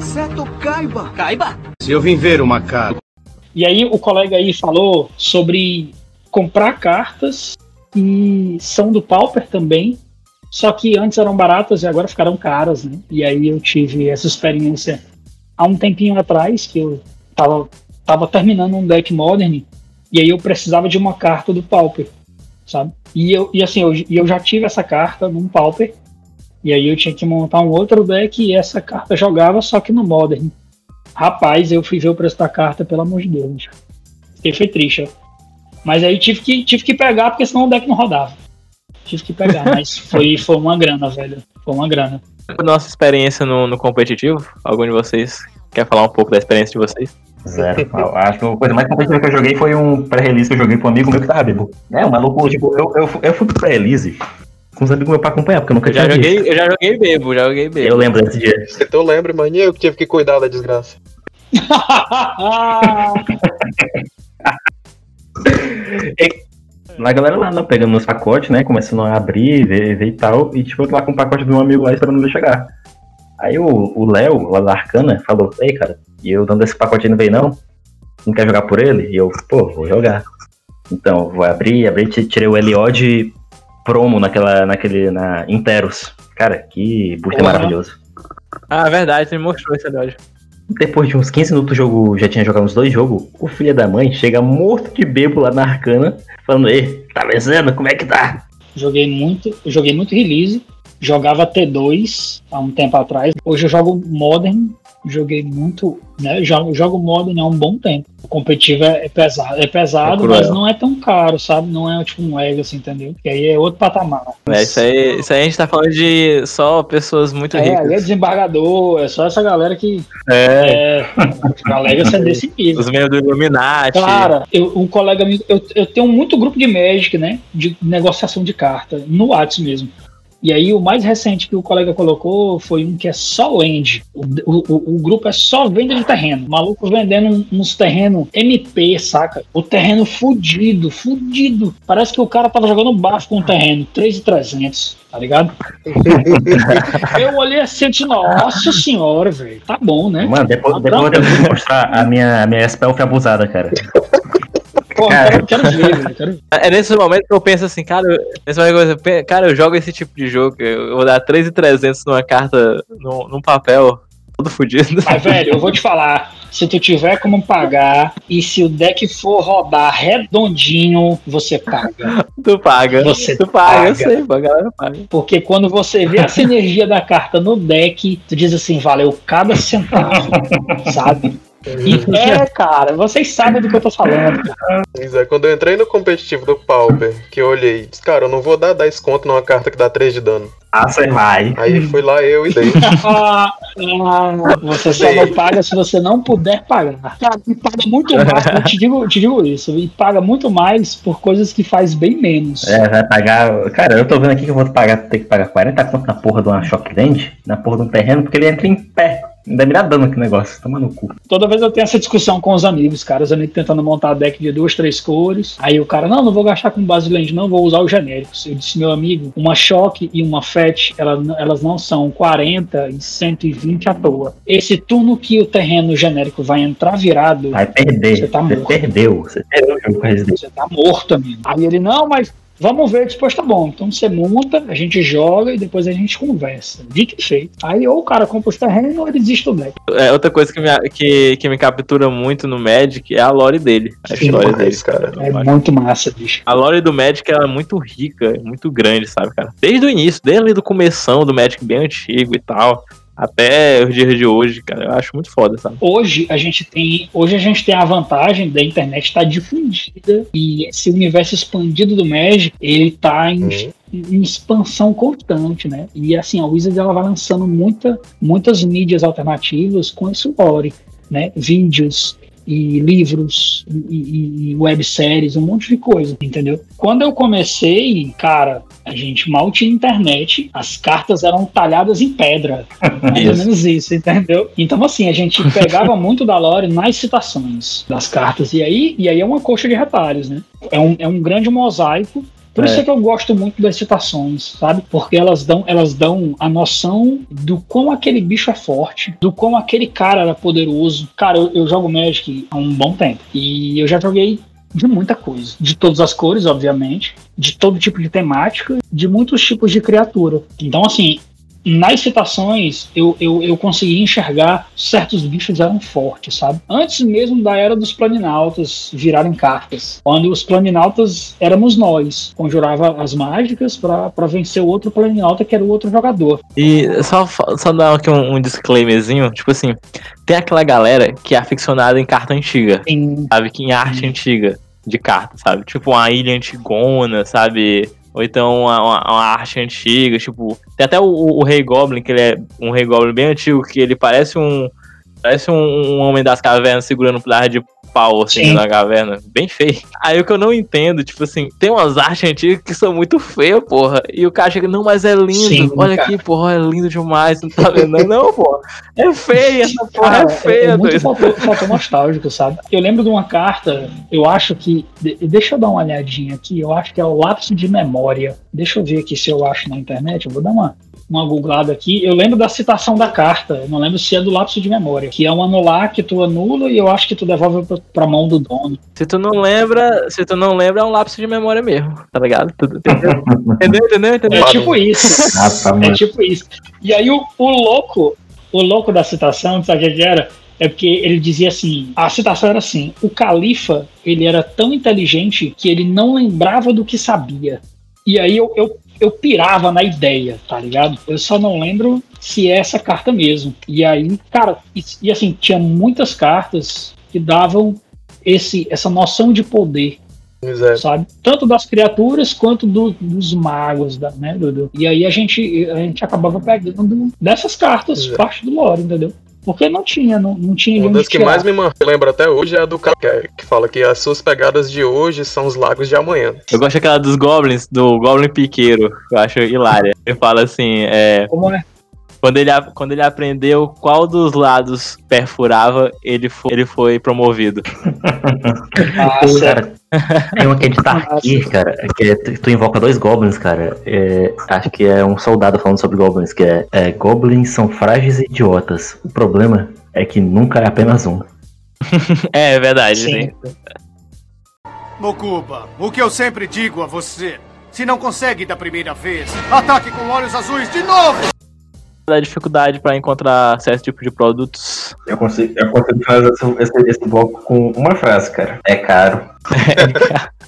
Certo, caiba. Caiba? Se eu vim ver uma cara. E aí o colega aí falou sobre comprar cartas que são do Pauper também, só que antes eram baratas e agora ficaram caras, né? E aí eu tive essa experiência há um tempinho atrás, que eu tava, tava terminando um deck Modern, e aí eu precisava de uma carta do Pauper, sabe? E, eu, e assim, eu, eu já tive essa carta num Pauper, e aí eu tinha que montar um outro deck e essa carta jogava só que no Modern. Rapaz, eu fui ver o preço da carta, pelo amor de Deus. bicho. Fiquei foi triste, ó. Mas aí tive que, tive que pegar, porque senão o deck não rodava. Tive que pegar, mas foi, foi uma grana, velho. Foi uma grana. Nossa experiência no, no competitivo, algum de vocês quer falar um pouco da experiência de vocês? Zero. Acho que a coisa mais competitiva que eu joguei foi um pré-release que eu joguei com um amigo meu que tava bebo. É, um maluco, tipo, eu, eu, eu fui pro pré-release com os amigos meus pra acompanhar, porque eu nunca Eu já tinha joguei, visto. eu já joguei bebo, já joguei bebo. Eu lembro desse dia. Se tu lembra, mano, eu que tive que cuidar da desgraça. A galera lá, né, pegando nos pacotes, né? Começando a abrir, ver, ver e tal. E tipo, eu tô lá com o pacote do meu amigo lá esperando ele chegar. Aí o o Léo, lá da Arcana, falou, ei, cara, e eu dando esse pacote aí não veio não? Não quer jogar por ele? E eu, pô, vou jogar. Então, vou abrir, abri, ti- tirei o Eliod promo naquela, naquele, na Interos. Cara, que booster Porra. maravilhoso. Ah, verdade, você me mostrou esse episódio. Depois de uns 15 minutos o jogo, já tinha jogado uns dois jogos, o filho da mãe chega morto de bebo lá na Arcana, falando, ei, tá vencendo? Como é que tá? Joguei muito, eu joguei muito release. Jogava T2 há um tempo atrás. Hoje eu jogo Modern. Joguei muito, né? Jogo, jogo Modern há um bom tempo. O competitivo é, é pesado, é pesado, É mas não é tão caro, sabe? Não é tipo um Legacy, entendeu? Que aí é outro patamar. É, isso, aí, isso aí a gente tá falando de só pessoas muito É, ricas. é desembargador, é só essa galera que. É, É, a Legacy é desse nível. os membros do Illuminati. Cara, eu, um colega amigo, eu, eu tenho muito grupo de Magic, né? De negociação de carta, no Whats mesmo. E aí o mais recente que o colega colocou foi um que é só land. O, o, o grupo é só venda de terreno. Maluco vendendo um- uns terrenos MP, saca? O terreno fudido, fudido. Parece que o cara tava jogando baixo com o terreno, 3,300, tá ligado? eu olhei assim e disse, nossa senhora, velho. Tá bom, né? Mano, depois, depois eu que mostrar a minha, a minha spell foi abusada, cara. Quero, quero ver. Quero. É nesse momento que eu penso assim, cara, eu- nesse momento eu penso, cara, eu jogo esse tipo de jogo, eu vou dar 3,300 numa carta, num, num papel, todo fudido. Mas, velho, eu vou te falar. Se tu tiver como pagar e se o deck for rodar redondinho, você paga. Tu paga. Você tu paga, eu paga. sei, pô, a galera paga. Porque quando você vê essa energia da carta no deck, tu diz assim, valeu cada centavo, sabe? E é, cara, vocês sabem do que eu tô falando. cara. Pois é, quando eu entrei no competitivo do Pauper, que eu olhei, disse, cara, eu não vou dar 10 conto numa carta que dá 3 de dano. Ah, você vai. Aí fui lá eu e dei. Ah, ah, você só não paga se você não puder pagar. Cara, e paga muito mais, eu te digo, te digo isso, e paga muito mais por coisas que faz bem menos. É, vai pagar. Cara, eu tô vendo aqui que eu vou pagar, ter que pagar 40 conto na porra de uma Shockland, na porra de um terreno, porque ele entra em pé. Ainda me dá dano aquele negócio, toma no cu. Toda vez eu tenho essa discussão com os amigos, cara. Os amigos tentando montar deck de duas, três cores. Aí o cara, não, não vou gastar com base land, não, vou usar os genéricos. Eu disse, meu amigo, uma choque e uma fetch, ela- elas não são 40 e 120 à toa. Esse turno que o terreno genérico vai entrar virado, Vai perder. Você tá Você morto. perdeu. Você perdeu o jogo com Resident. você tá morto, amigo. Aí ele, não, mas Vamos ver, depois tá bom. Então você monta, a gente joga e depois a gente conversa. Dito e feito. Aí ou o cara compra os terrenos ou ele desiste do deck. É, outra coisa que me, que, que me captura muito no Magic é a lore dele. A Sim, história dele. Cara. É muito massa, bicho. A lore do Magic ela é muito rica, é muito grande, sabe, cara? Desde o início, desde o começão do Magic bem antigo e tal, até os dias de hoje, cara, eu acho muito foda, sabe? Hoje a gente tem, hoje a gente tem a vantagem da internet estar difundida e esse universo expandido do Magic, ele tá em, Uhum. em expansão constante, né? E assim, a Wizards ela vai lançando muita, muitas mídias alternativas com esse lore, né? Vídeos e livros e, e, e webséries, um monte de coisa, entendeu? Quando eu comecei, cara, a gente mal tinha internet, as cartas eram talhadas em pedra. Mais ou menos isso, entendeu? Então, assim, a gente pegava muito da lore nas citações das cartas. E aí, e aí é uma coxa de retalhos, né? É um, é um grande mosaico. Por isso É. é que eu gosto muito das citações, sabe? Porque elas dão, elas dão a noção do quão aquele bicho é forte, do quão aquele cara era poderoso. Cara, eu, eu jogo Magic há um bom tempo. E eu já joguei de muita coisa. De todas as cores, obviamente. De todo tipo de temática. De muitos tipos de criatura. Então, assim, nas citações eu, eu, eu consegui enxergar certos bichos eram fortes, sabe? Antes mesmo da era dos planinautas virarem cartas. Quando os planinautas éramos nós. Conjurava as mágicas pra pra vencer o outro planinauta que era o outro jogador. E só, só dar aqui um, um disclaimerzinho, tipo assim, tem aquela galera que é aficionada em carta antiga, Em sabe? Que em arte antiga de carta, sabe? Tipo uma ilha antigona, sabe? Ou então uma, uma- uma arte antiga, tipo. Tem até o, o Rei Goblin, que ele é um Rei Goblin bem antigo, que ele parece um. Parece um, um homem das cavernas segurando um pedaço de pau assim Sim. na caverna. Bem feio. Aí o que eu não entendo, tipo assim, tem umas artes antigas que são muito feias, porra. E o cara chega, não, mas é lindo. Sim, Olha cara. aqui, porra, é lindo demais. Não tá vendo? Não, porra. É feia, essa porra Cara, é feia, é muito doido. fator, fator nostálgico, sabe? Eu lembro de uma carta, eu acho que. de- deixa eu dar uma olhadinha aqui, eu acho que é o lápis de memória. Deixa eu ver aqui se eu acho na internet, eu vou dar uma, uma googlada aqui. Eu lembro da citação da carta, eu não lembro se é do lápis de memória, que é um anular que tu anula e eu acho que tu devolve pra, pra mão do dono. Se tu não lembra, se tu não lembra, é um lápis de memória mesmo, tá ligado? Entendeu? entendeu, entendeu, entendeu? É tipo isso. Ah, tá, É tipo isso. E aí o, o louco, o louco da citação, sabe o que que era? É porque ele dizia assim, a citação era assim, o califa, ele era tão inteligente que ele não lembrava do que sabia. E aí eu, eu, eu pirava na ideia, tá ligado? Eu só não lembro se é essa carta mesmo. E aí, cara, e, e assim, tinha muitas cartas que davam esse, essa noção de poder Pois é. sabe? Tanto das criaturas quanto do- dos magos, da, né? do- E aí a gente, a gente acabava pegando dessas cartas, Pois é. parte do lore, entendeu? Porque não tinha, não, não tinha Uma das que tirar. mais me lembra até hoje é a do cara que, é- que fala que as suas pegadas de hoje são os lagos de amanhã. Eu gosto daquela dos Goblins, do Goblin Piqueiro, que eu acho hilária. Ele fala assim, é. Como é? Quando ele, quando ele aprendeu qual dos lados perfurava, ele foi, ele foi promovido. Ah, certo. cara, tem uma que é de Tarkir, cara, que é, tu, tu invoca dois goblins, cara. É, acho que é um soldado falando sobre goblins, que é, é goblins são frágeis e idiotas. O problema é que nunca é apenas um. É, é verdade, Sim. né? Mokuba, o que eu sempre digo a você: se não consegue da primeira vez, ataque com olhos azuis de novo! Da dificuldade pra encontrar certo tipo de produtos. Eu consigo, eu consigo fazer esse, esse, esse bloco com uma frase, cara. É caro.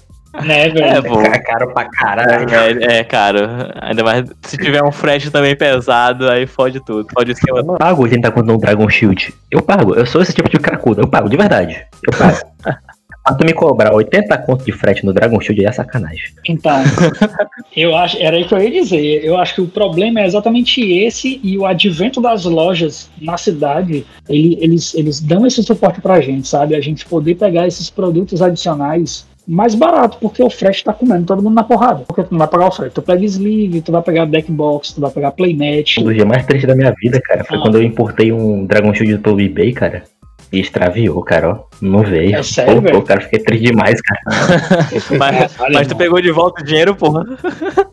Né, velho? É. É caro pra caralho. É, é, caro. Ainda mais se tiver um frete também pesado, aí fode tudo. Fode o esquema. Eu pago 80 conto no Dragon Shield. Eu pago. Eu sou esse tipo de cracudo. Eu pago, de verdade. Eu pago. Pra tu me cobrar 80 conto de frete no Dragon Shield é sacanagem. Então, eu acho, era aí que eu ia dizer. Eu acho que o problema é exatamente esse e o advento das lojas na cidade, ele- eles, eles dão esse suporte pra gente, sabe? A gente poder pegar esses produtos adicionais mais barato, porque o frete tá comendo todo mundo na porrada. Porque tu não vai pagar o frete. Tu pega sleeve, tu vai pegar deck box, tu vai pegar playmat. Um dos dias mais tristes da minha vida, cara, foi Ah. quando eu importei um Dragon Shield pelo eBay, cara. E extraviou, cara, ó. Não veio. É sério, Pô, pô, cara, fiquei triste demais, cara. Mas, Caralho, mas tu pegou de volta o dinheiro, porra.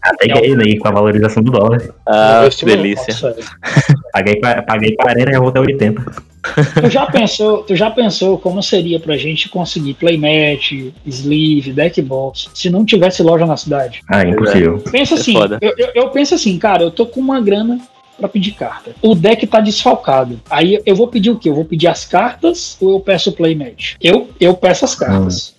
Até ganhei, né? Com a valorização do dólar. Ah, que delícia. Paguei, paguei 40 e já voltei 80. Tu já pensou, tu já pensou como seria pra gente conseguir playmat, sleeve, deckbox, se não tivesse loja na cidade? Ah, impossível. Pensa É assim, eu, eu- eu penso assim, cara, eu tô com uma grana pra pedir carta. O deck tá desfalcado. Aí eu vou pedir o quê? Eu vou pedir as cartas ou eu peço o playmat? Eu, eu peço as cartas.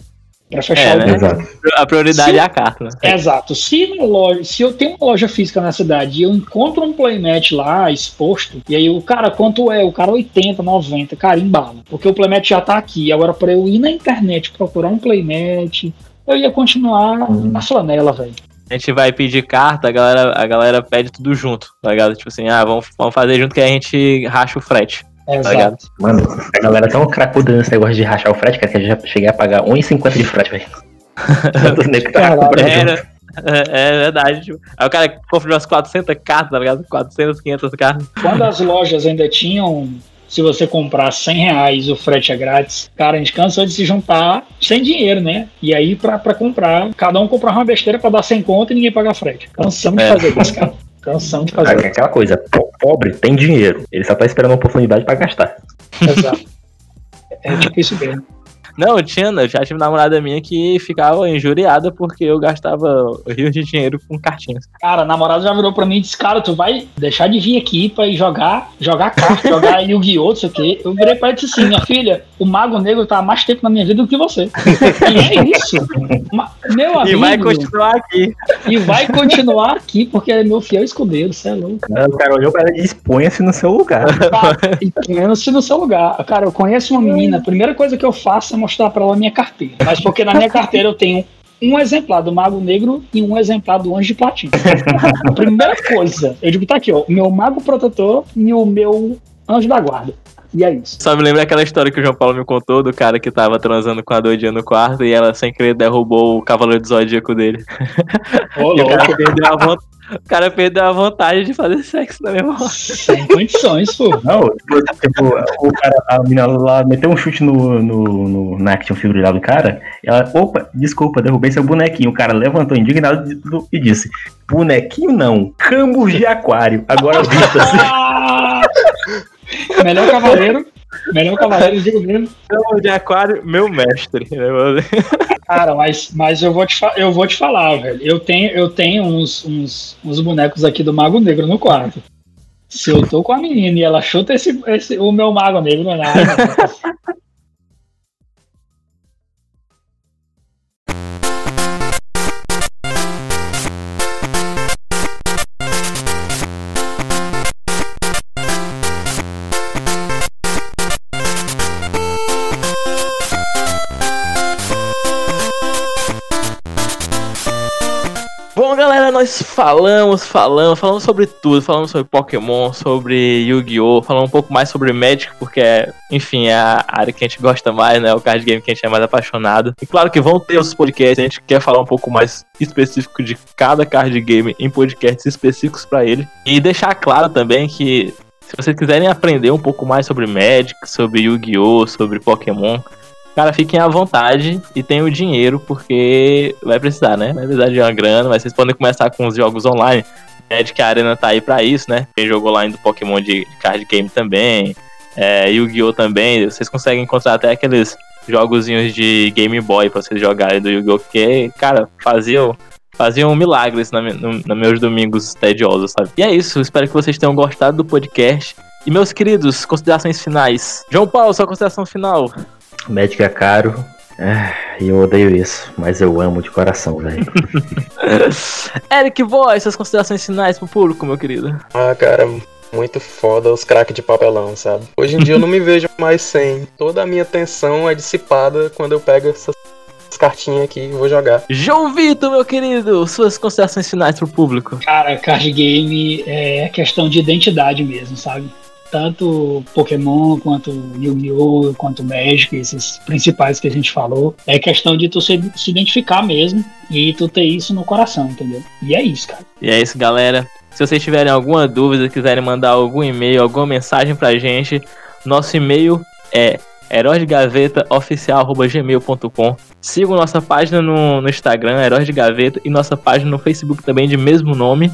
Pra fechar É, o né? Exato. A prioridade Se- é a carta, né? Exato. Se na loja, se eu tenho uma loja física na cidade e eu encontro um playmat lá exposto, e aí o cara, quanto é? O cara 80, 90, cara, embala. Porque o playmat já tá aqui. Agora, pra eu ir na internet procurar um playmat, eu ia continuar Hum. na flanela, velho. A gente vai pedir carta, a galera, a galera pede tudo junto, tá ligado? Tipo assim, ah, vamos, vamos fazer junto que a gente racha o frete, tá ligado? Exato. Mano, a galera é tão cracuda nesse negócio de rachar o frete, cara, que eu já cheguei a pagar 1,50 de frete, velho. Era, é, é verdade. Tipo, aí o cara compra umas 400 cartas, tá ligado? 400, 500 cartas. Quando as lojas ainda tinham. Se você comprar 100 reais, o frete é grátis. Cara, a gente cansou de se juntar sem dinheiro, né? E aí, pra, pra comprar, cada um comprava uma besteira pra dar 100 conto e ninguém pagar frete. Cansamos de É. fazer isso, cara. Cansamos de fazer Ah, Aquela coisa, po- pobre tem dinheiro. Ele só tá esperando uma oportunidade pra gastar. Exato. É tipo isso mesmo. Não, eu tinha, eu já tive namorada minha que ficava injuriada porque eu gastava rios de dinheiro com cartinhas. Cara, a namorada já virou pra mim e disse: Cara, tu vai deixar de vir aqui pra ir jogar, jogar carta, jogar Yu-Gi-Oh! não sei o quê. Eu virei pra ela e disse assim: Minha filha, o Mago Negro tá há mais tempo na minha vida do que você. E é isso. Meu E amigo. vai continuar aqui. e vai continuar aqui porque ele é meu fiel escudeiro, você é louco. O cara olhou pra ela e disse: ponha-se no seu lugar. Tá, e ponha-se no seu lugar. Cara, eu conheço uma menina, a primeira coisa que eu faço é mostrar pra ela a minha carteira. Mas porque na minha carteira eu tenho um exemplar do Mago Negro e um exemplar do Anjo de Platina. A primeira coisa, eu digo, tá aqui, ó, o meu Mago Protetor e o meu Anjo da Guarda. E é isso. Só me lembra aquela história que o João Paulo me contou do cara que tava transando com a doidinha no quarto e ela sem querer derrubou o cavaleiro do zodíaco dele. Ô, E o cara louco. perdeu a vontade. O cara perdeu a vontade de fazer sexo na mesma hora. Sem condições, pô. Não, tipo, tipo, o cara, a menina lá meteu um chute no, no, no, na action figure lá do cara. E ela, opa, desculpa, derrubei seu bonequinho. O cara levantou indignado e- disse: Bonequinho não, cambos de aquário. Agora vista assim. Melhor cavaleiro. Melhor cavaleiro, digo mesmo. Então, de aquário, meu mestre. Cara, mas, mas eu, vou te eu vou te falar, velho. Eu tenho, eu tenho uns, uns, uns bonecos aqui do Mago Negro no quarto. Se eu tô com a menina e ela chuta esse, esse, o meu Mago Negro, não é nós falamos, falamos, falamos sobre tudo, falamos sobre Pokémon, sobre Yu-Gi-Oh!, falamos um pouco mais sobre Magic, porque, enfim, é a área que a gente gosta mais, né? O card game que a gente é mais apaixonado. E claro que vão ter os podcasts, a gente quer falar um pouco mais específico de cada card game em podcasts específicos pra ele. E deixar claro também que se vocês quiserem aprender um pouco mais sobre Magic, sobre Yu-Gi-Oh!, sobre Pokémon, Cara, fiquem à vontade e tenham dinheiro, porque vai precisar, né? Vai precisar de uma grana, mas vocês podem começar com os jogos online. Magic Arena tá aí pra isso, né? Tem jogo online do Pokémon de, de card game também. É, Yu-Gi-Oh! também. Vocês conseguem encontrar até aqueles jogozinhos de Game Boy pra vocês jogarem do Yu-Gi-Oh! Que, cara, faziam, faziam milagres na, no, meus domingos tediosos, sabe? E é isso, espero que vocês tenham gostado do podcast. E meus queridos, considerações finais. João Paulo, sua consideração final. Médico é caro. Ah, E eu odeio isso, mas eu amo de coração, velho. Eric Boy, suas considerações finais pro público, meu querido. Ah, cara, muito foda os craques de papelão, sabe? Hoje em dia eu não me vejo mais sem. Toda a minha atenção é dissipada quando eu pego essas cartinhas aqui e vou jogar. João Vitor, meu querido, suas considerações finais pro público. Cara, card game é questão de identidade mesmo, sabe? Tanto Pokémon, quanto Yu-Gi-Oh!, quanto Magic, esses principais que a gente falou. É questão de tu se, se identificar mesmo e tu ter isso no coração, entendeu? E é isso, cara. E é isso, galera. Se vocês tiverem alguma dúvida, quiserem mandar algum e-mail, alguma mensagem pra gente, nosso e-mail é heróisdegavetaoficial.gmail.com Sigam nossa página no, no Instagram, Heróis de Gaveta, e nossa página no Facebook também de mesmo nome.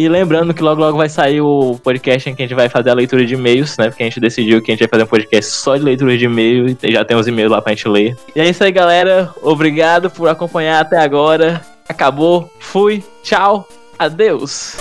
E lembrando que logo logo vai sair o podcast em que a gente vai fazer a leitura de e-mails, né? Porque a gente decidiu que a gente vai fazer um podcast só de leitura de e-mail e já tem os e-mails lá pra gente ler. E é isso aí, galera. Obrigado por acompanhar até agora. Acabou. Fui. Tchau. Adeus.